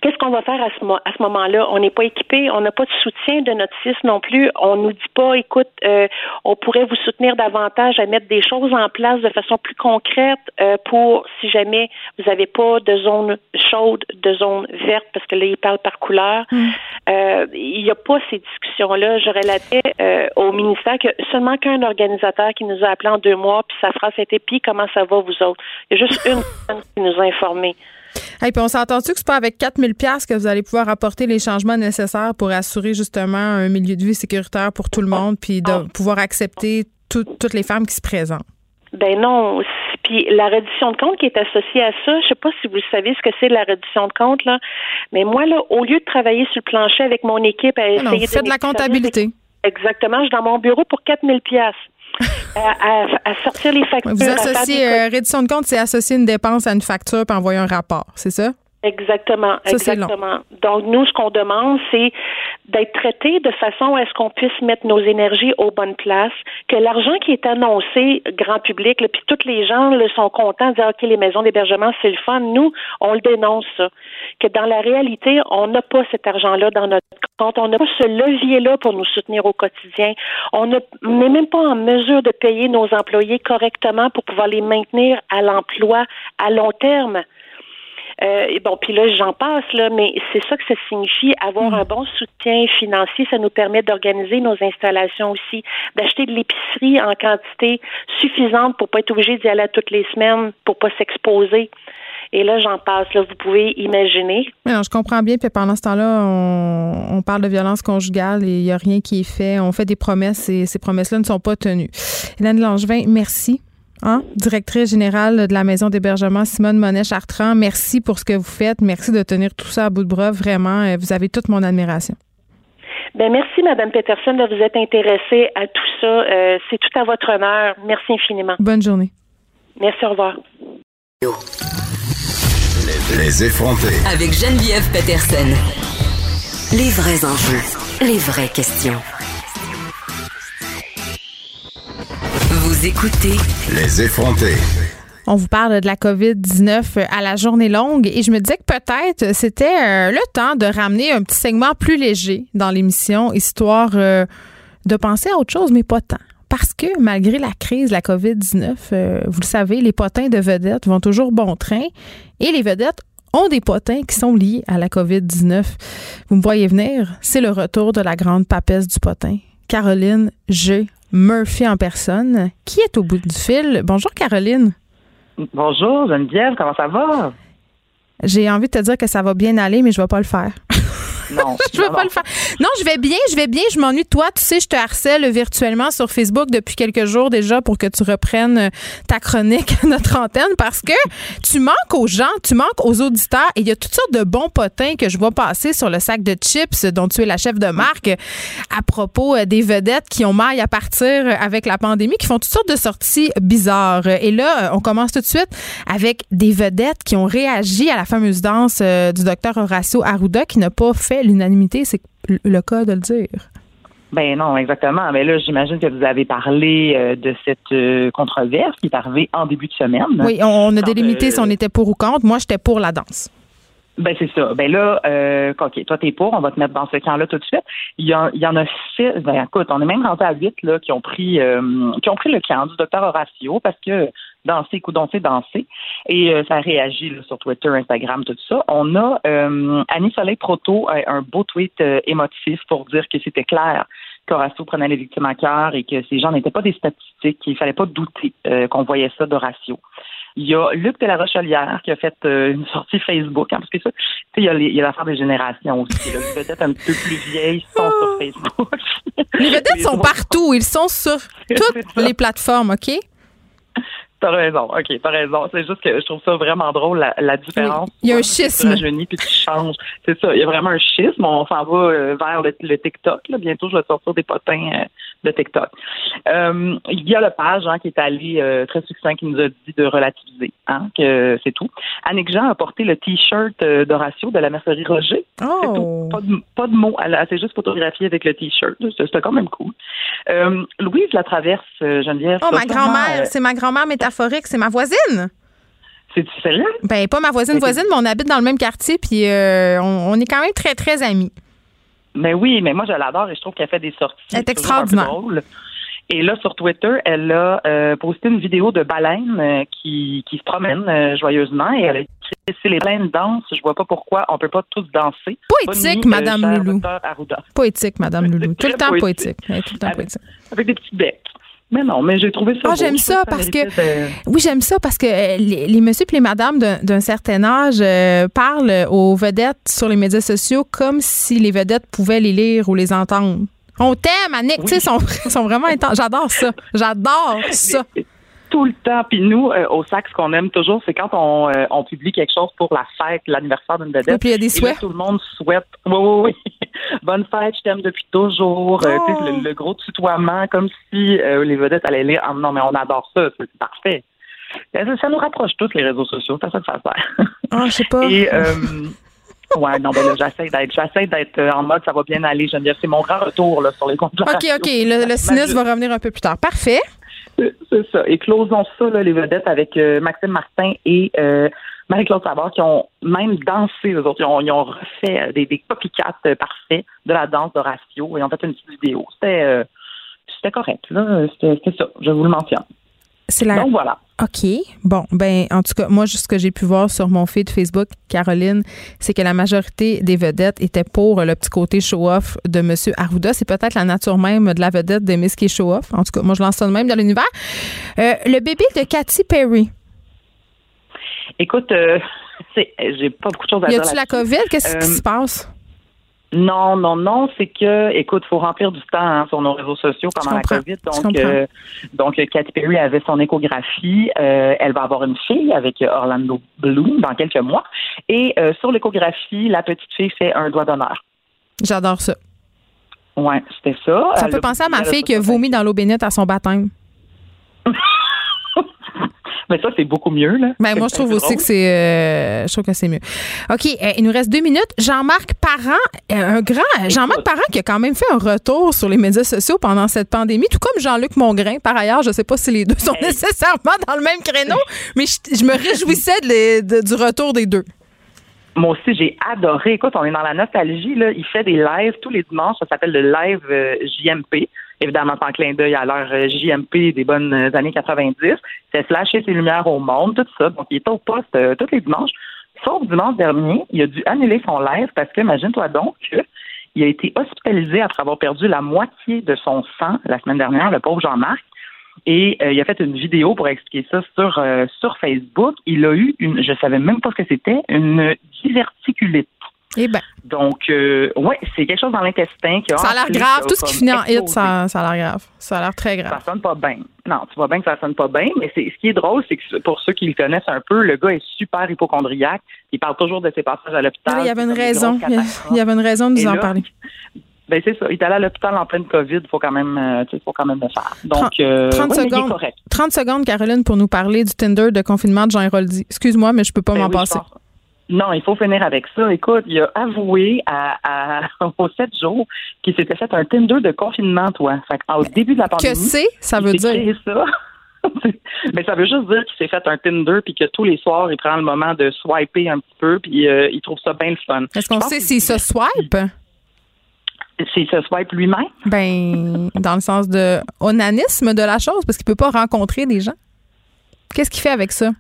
Qu'est-ce qu'on va faire à ce, à ce moment-là? On n'est pas équipé, on n'a pas de soutien de notre CIS non plus. On nous dit pas, écoute, euh, on pourrait vous soutenir davantage à mettre des choses en place de façon plus concrète euh, pour si jamais vous n'avez pas de zone chaude, de zone verte, parce que là, ils parlent par couleur. Mm. Euh, il n'y a pas ces discussions-là. Je relatais au ministère que seulement qu'un organisateur qui nous a appelé en deux mois, puis sa phrase était puis comment ça va vous autres? Il y a juste une personne qui nous a informés. Et puis on s'entend-tu que c'est pas avec 4000 pièces que vous allez pouvoir apporter les changements nécessaires pour assurer justement un milieu de vie sécuritaire pour tout le monde puis de ah. pouvoir accepter toutes les femmes qui se présentent? Ben non. Puis la reddition de compte qui est associée à ça, je sais pas si vous savez ce que c'est la reddition de compte là, mais moi là, au lieu de travailler sur le plancher avec mon équipe à essayer non, de, de la comptabilité. Exactement, je suis dans mon bureau pour 4000 pièces à, sortir les factures. Vous associez, euh, reddition de compte, c'est associer une dépense à une facture puis envoyer un rapport, c'est ça? Exactement, exactement. Donc nous, ce qu'on demande, c'est d'être traité de façon à ce qu'on puisse mettre nos énergies aux bonnes places, que l'argent qui est annoncé grand public, puis tous les gens le sont contents de dire ok les maisons d'hébergement c'est le fun. Nous, on le dénonce ça. Que dans la réalité, on n'a pas cet argent-là dans notre compte, on n'a pas ce levier-là pour nous soutenir au quotidien. On n'est même pas en mesure de payer nos employés correctement pour pouvoir les maintenir à l'emploi à long terme. Euh, bon, puis là, j'en passe, là, mais c'est ça que ça signifie. Avoir hmm. un bon soutien financier, ça nous permet d'organiser nos installations aussi, d'acheter de l'épicerie en quantité suffisante pour pas être obligé d'y aller toutes les semaines, pour pas s'exposer. Et là, j'en passe. Là, vous pouvez imaginer. Non, je comprends bien. Puis pendant ce temps-là, on, parle de violence conjugale et il n'y a rien qui est fait. On fait des promesses et ces promesses-là ne sont pas tenues. Hélène Langevin, merci. Hein? directrice générale de la maison d'hébergement Simone Monet-Chartrand. Merci pour ce que vous faites. Merci de tenir tout ça à bout de bras. Vraiment, euh, vous avez toute mon admiration. Ben merci, Madame Peterson, de vous être intéressée à tout ça. Euh, c'est tout à votre honneur. Merci infiniment. Bonne journée. Merci, au revoir. Les effrontés. Avec Geneviève Peterson. Les vrais enjeux, les vraies questions. Vous écoutez Les effrontés. On vous parle de la COVID-19 à la journée longue et je me disais que peut-être c'était euh, le temps de ramener un petit segment plus léger dans l'émission, histoire euh, de penser à autre chose, mais pas tant. Parce que malgré la crise de la COVID-19, euh, vous le savez, les potins de vedettes vont toujours bon train et les vedettes ont des potins qui sont liés à la COVID-19. Vous me voyez venir, c'est le retour de la grande papesse du potin, Caroline G. Murphy en personne, qui est au bout du fil? Bonjour Caroline. Bonjour Geneviève, comment ça va? J'ai envie de te dire que ça va bien aller, mais je ne vais pas le faire. Non. je veux pas le faire. Non, je vais bien, je vais bien. Je m'ennuie de toi. Tu sais, je te harcèle virtuellement sur Facebook depuis quelques jours déjà pour que tu reprennes euh, ta chronique à notre antenne parce que tu manques aux gens, tu manques aux auditeurs et il y a toutes sortes de bons potins que je vois passer sur le sac de chips dont tu es la chef de marque à propos euh, des vedettes qui ont maille à partir avec la pandémie, qui font toutes sortes de sorties bizarres. Et là, on commence tout de suite avec des vedettes qui ont réagi à la fameuse danse euh, du docteur Horacio Arruda qui n'a pas fait l'unanimité, c'est le cas de le dire. Ben non, exactement. Mais là, j'imagine que vous avez parlé euh, de cette euh, controverse qui est arrivée en début de semaine. Oui, on, a délimité si on était pour ou contre. Moi, j'étais pour la danse. Ben c'est ça. Ben là, euh, ok, toi t'es pour, on va te mettre dans ce camp-là tout de suite. Il y, il y en a six. Ben écoute, on est même rendu à huit là qui ont pris euh, qui ont pris le camp du docteur Horacio parce que danser, coudon, c'est danser. Et euh, ça réagit là, sur Twitter, Instagram, tout ça. On a euh, Annie Soleil Proto, un beau tweet euh, émotif pour dire que c'était clair qu'Horacio prenait les victimes à cœur et que ces gens n'étaient pas des statistiques, qu'il fallait pas douter qu'on voyait ça d'Horacio. Il y a Luc de la Rochelière qui a fait une sortie Facebook, hein, parce que ça, tu sais, il y a, il y a l'affaire des générations aussi. Les vedettes un peu plus vieilles sont sur Facebook. Les vedettes sont partout. Ils sont sur toutes les plateformes, OK? T'as raison, ok, t'as raison. C'est juste que je trouve ça vraiment drôle, la, différence. Il y a un schisme. puis tu changes. C'est ça, il y a vraiment un schisme. On s'en va euh, vers le, TikTok. Là. Bientôt, je vais sortir des potins euh, de TikTok. Euh, il y a le page hein, qui est allé très succinct, qui nous a dit de relativiser, hein, que c'est tout. Annick Jean a porté le T-shirt d'Horatio de la mercerie Roger. Oh. Pas de, pas de mots. Elle, s'est juste photographiée avec le T-shirt. C'était quand même cool. Louise la traverse, Geneviève. Oh, ma grand-mère. C'est ma grand-mère métaphorique c'est ma voisine. C'est sérieux? Ben, pas ma voisine voisine, mais on habite dans le même quartier, puis euh, on, est quand même très, très amis. Mais oui, mais moi, je l'adore et je trouve qu'elle fait des sorties. Elle est extraordinaire. Et là, sur Twitter, elle a euh, posté une vidéo de baleine euh, qui, qui se promène joyeusement et elle a écrit Si les baleines dansent, je vois pas pourquoi on peut pas tous danser. Poétique, Madame Loulou. Poétique, Madame Loulou. Tout le temps poétique. Tout le temps poétique. Avec des petits becs. Mais non, mais j'ai trouvé ça. Oh, j'aime ça parce que. Oui, j'aime ça parce que euh, les, les messieurs et les madames d'un certain âge euh, parlent aux vedettes sur les médias sociaux comme si les vedettes pouvaient les lire ou les entendre. On t'aime, Annick, tu sais, sont, sont vraiment intenses. J'adore ça. J'adore ça tout le temps. Puis nous, euh, au sac, ce qu'on aime toujours, c'est quand on, euh, on, publie quelque chose pour la fête, l'anniversaire d'une vedette. Et puis il y a des souhaits. tout le monde souhaite. Oui, oui, oui. Bonne fête, je t'aime depuis toujours. Euh, oh. le, gros tutoiement, comme si les vedettes allaient lire. Ah, non, mais on adore ça. C'est parfait. Ça, nous rapproche tous les réseaux sociaux. C'est ça que ça sert. Ah, je sais pas. Et, Ouais, non, ben là, j'essaie d'être, j'essaie d'être en mode, ça va bien aller, Geneviève. C'est mon grand retour, là, sur les comptes. OK, OK. Le, le sinus va revenir un peu plus tard. Parfait. C'est ça. Et closons ça, là, les vedettes, avec euh, Maxime Martin et euh, Marie-Claude Savard, qui ont même dansé, eux autres. Ils ont, ils ont refait euh, des, des copycats parfaits de la danse d'Horatio et ont fait une petite vidéo. C'était, c'était correct. Là. C'était, ça. Je vous le mentionne. C'est la... Donc voilà. OK. Bon, ben en tout cas, moi, ce que j'ai pu voir sur mon feed Facebook, Caroline, c'est que la majorité des vedettes étaient pour le petit côté show-off de M. Arruda. C'est peut-être la nature même de la vedette de Miss qui show-off. En tout cas, moi, je lance ça de même dans l'univers. Euh, le bébé de Katy Perry. Écoute, euh, j'ai pas beaucoup de choses à dire. Y a-tu la COVID? Qu'est-ce qui euh, se passe? Non, non, non, c'est que, écoute, faut remplir du temps hein, sur nos réseaux sociaux pendant la COVID. Donc, euh, donc, Katy Perry avait son échographie. Euh, elle va avoir une fille avec Orlando Bloom dans quelques mois. Et euh, sur l'échographie, la petite fille fait un doigt d'honneur. J'adore ça. Ouais, c'était ça. Ça fait penser à ma fille qui a vomi dans l'eau bénite à son baptême. Mais ça, c'est beaucoup mieux. Là. Ben, moi, je trouve aussi que c'est. Euh, je trouve que c'est mieux. OK, euh, il nous reste deux minutes. Jean-Marc Parent, euh, un grand. Jean-Marc Parent qui a quand même fait un retour sur les médias sociaux pendant cette pandémie, tout comme Jean-Luc Mongrain. Par ailleurs, je ne sais pas si les deux sont nécessairement dans le même créneau, mais je, me réjouissais du retour des deux. Moi aussi, j'ai adoré. Écoute, on est dans la nostalgie. Là. Il fait des lives tous les dimanches. Ça s'appelle le live JMP évidemment en clin d'œil à leur euh, JMP des bonnes euh, années 90. C'est flasher ses lumières au monde, tout ça. Donc, il est au poste euh, tous les dimanches. Sauf dimanche dernier, il a dû annuler son live parce que, imagine-toi donc, il a été hospitalisé après avoir perdu la moitié de son sang la semaine dernière, le pauvre Jean-Marc. Et il a fait une vidéo pour expliquer ça sur, sur Facebook. Il a eu une, je savais même pas ce que c'était, une diverticulite. Eh ben. Donc, euh, oui, c'est quelque chose dans l'intestin qui a. Ça a l'air grave. Tout ce qui finit en hit, ça, ça a l'air grave. Ça a l'air très grave. Ça sonne pas bien. Non, tu vois bien que ça sonne pas bien, mais c'est, ce qui est drôle, c'est que pour ceux qui le connaissent un peu, le gars est super hypochondriaque. Il parle toujours de ses passages à l'hôpital. il y avait une raison. Il y avait une raison de nous en parler. Ben c'est ça. Il est allé à l'hôpital en pleine COVID. Il faut quand même, euh, faut quand même le faire. Donc, 30, euh, secondes. 30 secondes, Caroline, pour nous parler du Tinder de confinement de Jean Héroldi. Excuse-moi, mais je peux pas ben m'en passer. Non, il faut finir avec ça. Écoute, il a avoué à, à, aux sept jours qu'il s'était fait un Tinder de confinement, toi. Fait au début de la pandémie. Que c'est, ça veut dire? ça. Mais ça veut juste dire qu'il s'est fait un Tinder puis que tous les soirs, il prend le moment de swiper un petit peu puis euh, il trouve ça bien le fun. Est-ce qu'on sait s'il se swipe? S'il se swipe lui-même? Ben, dans le sens de onanisme de la chose, parce qu'il peut pas rencontrer des gens. Qu'est-ce qu'il fait avec ça?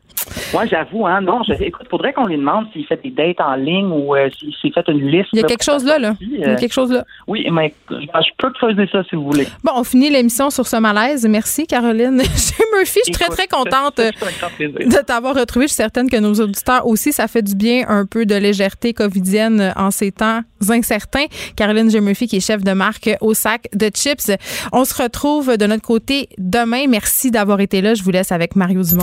Moi, j'avoue, hein, non. Je, écoute, faudrait qu'on lui demande s'il fait des dates en ligne ou euh, s'il s'est fait une liste. Il y a quelque chose là, là. Il y a quelque chose là. Oui, mais je peux creuser ça si vous voulez. Bon, on finit l'émission sur ce malaise. Merci, Caroline. Chez Murphy, je suis très, très contente de t'avoir retrouvé. Je suis certaine que nos auditeurs aussi, ça fait du bien un peu de légèreté covidienne en ces temps incertains. Caroline J. Murphy, qui est chef de marque au sac de chips. On se retrouve de notre côté demain. Merci d'avoir été là. Je vous laisse avec Mario Dumont.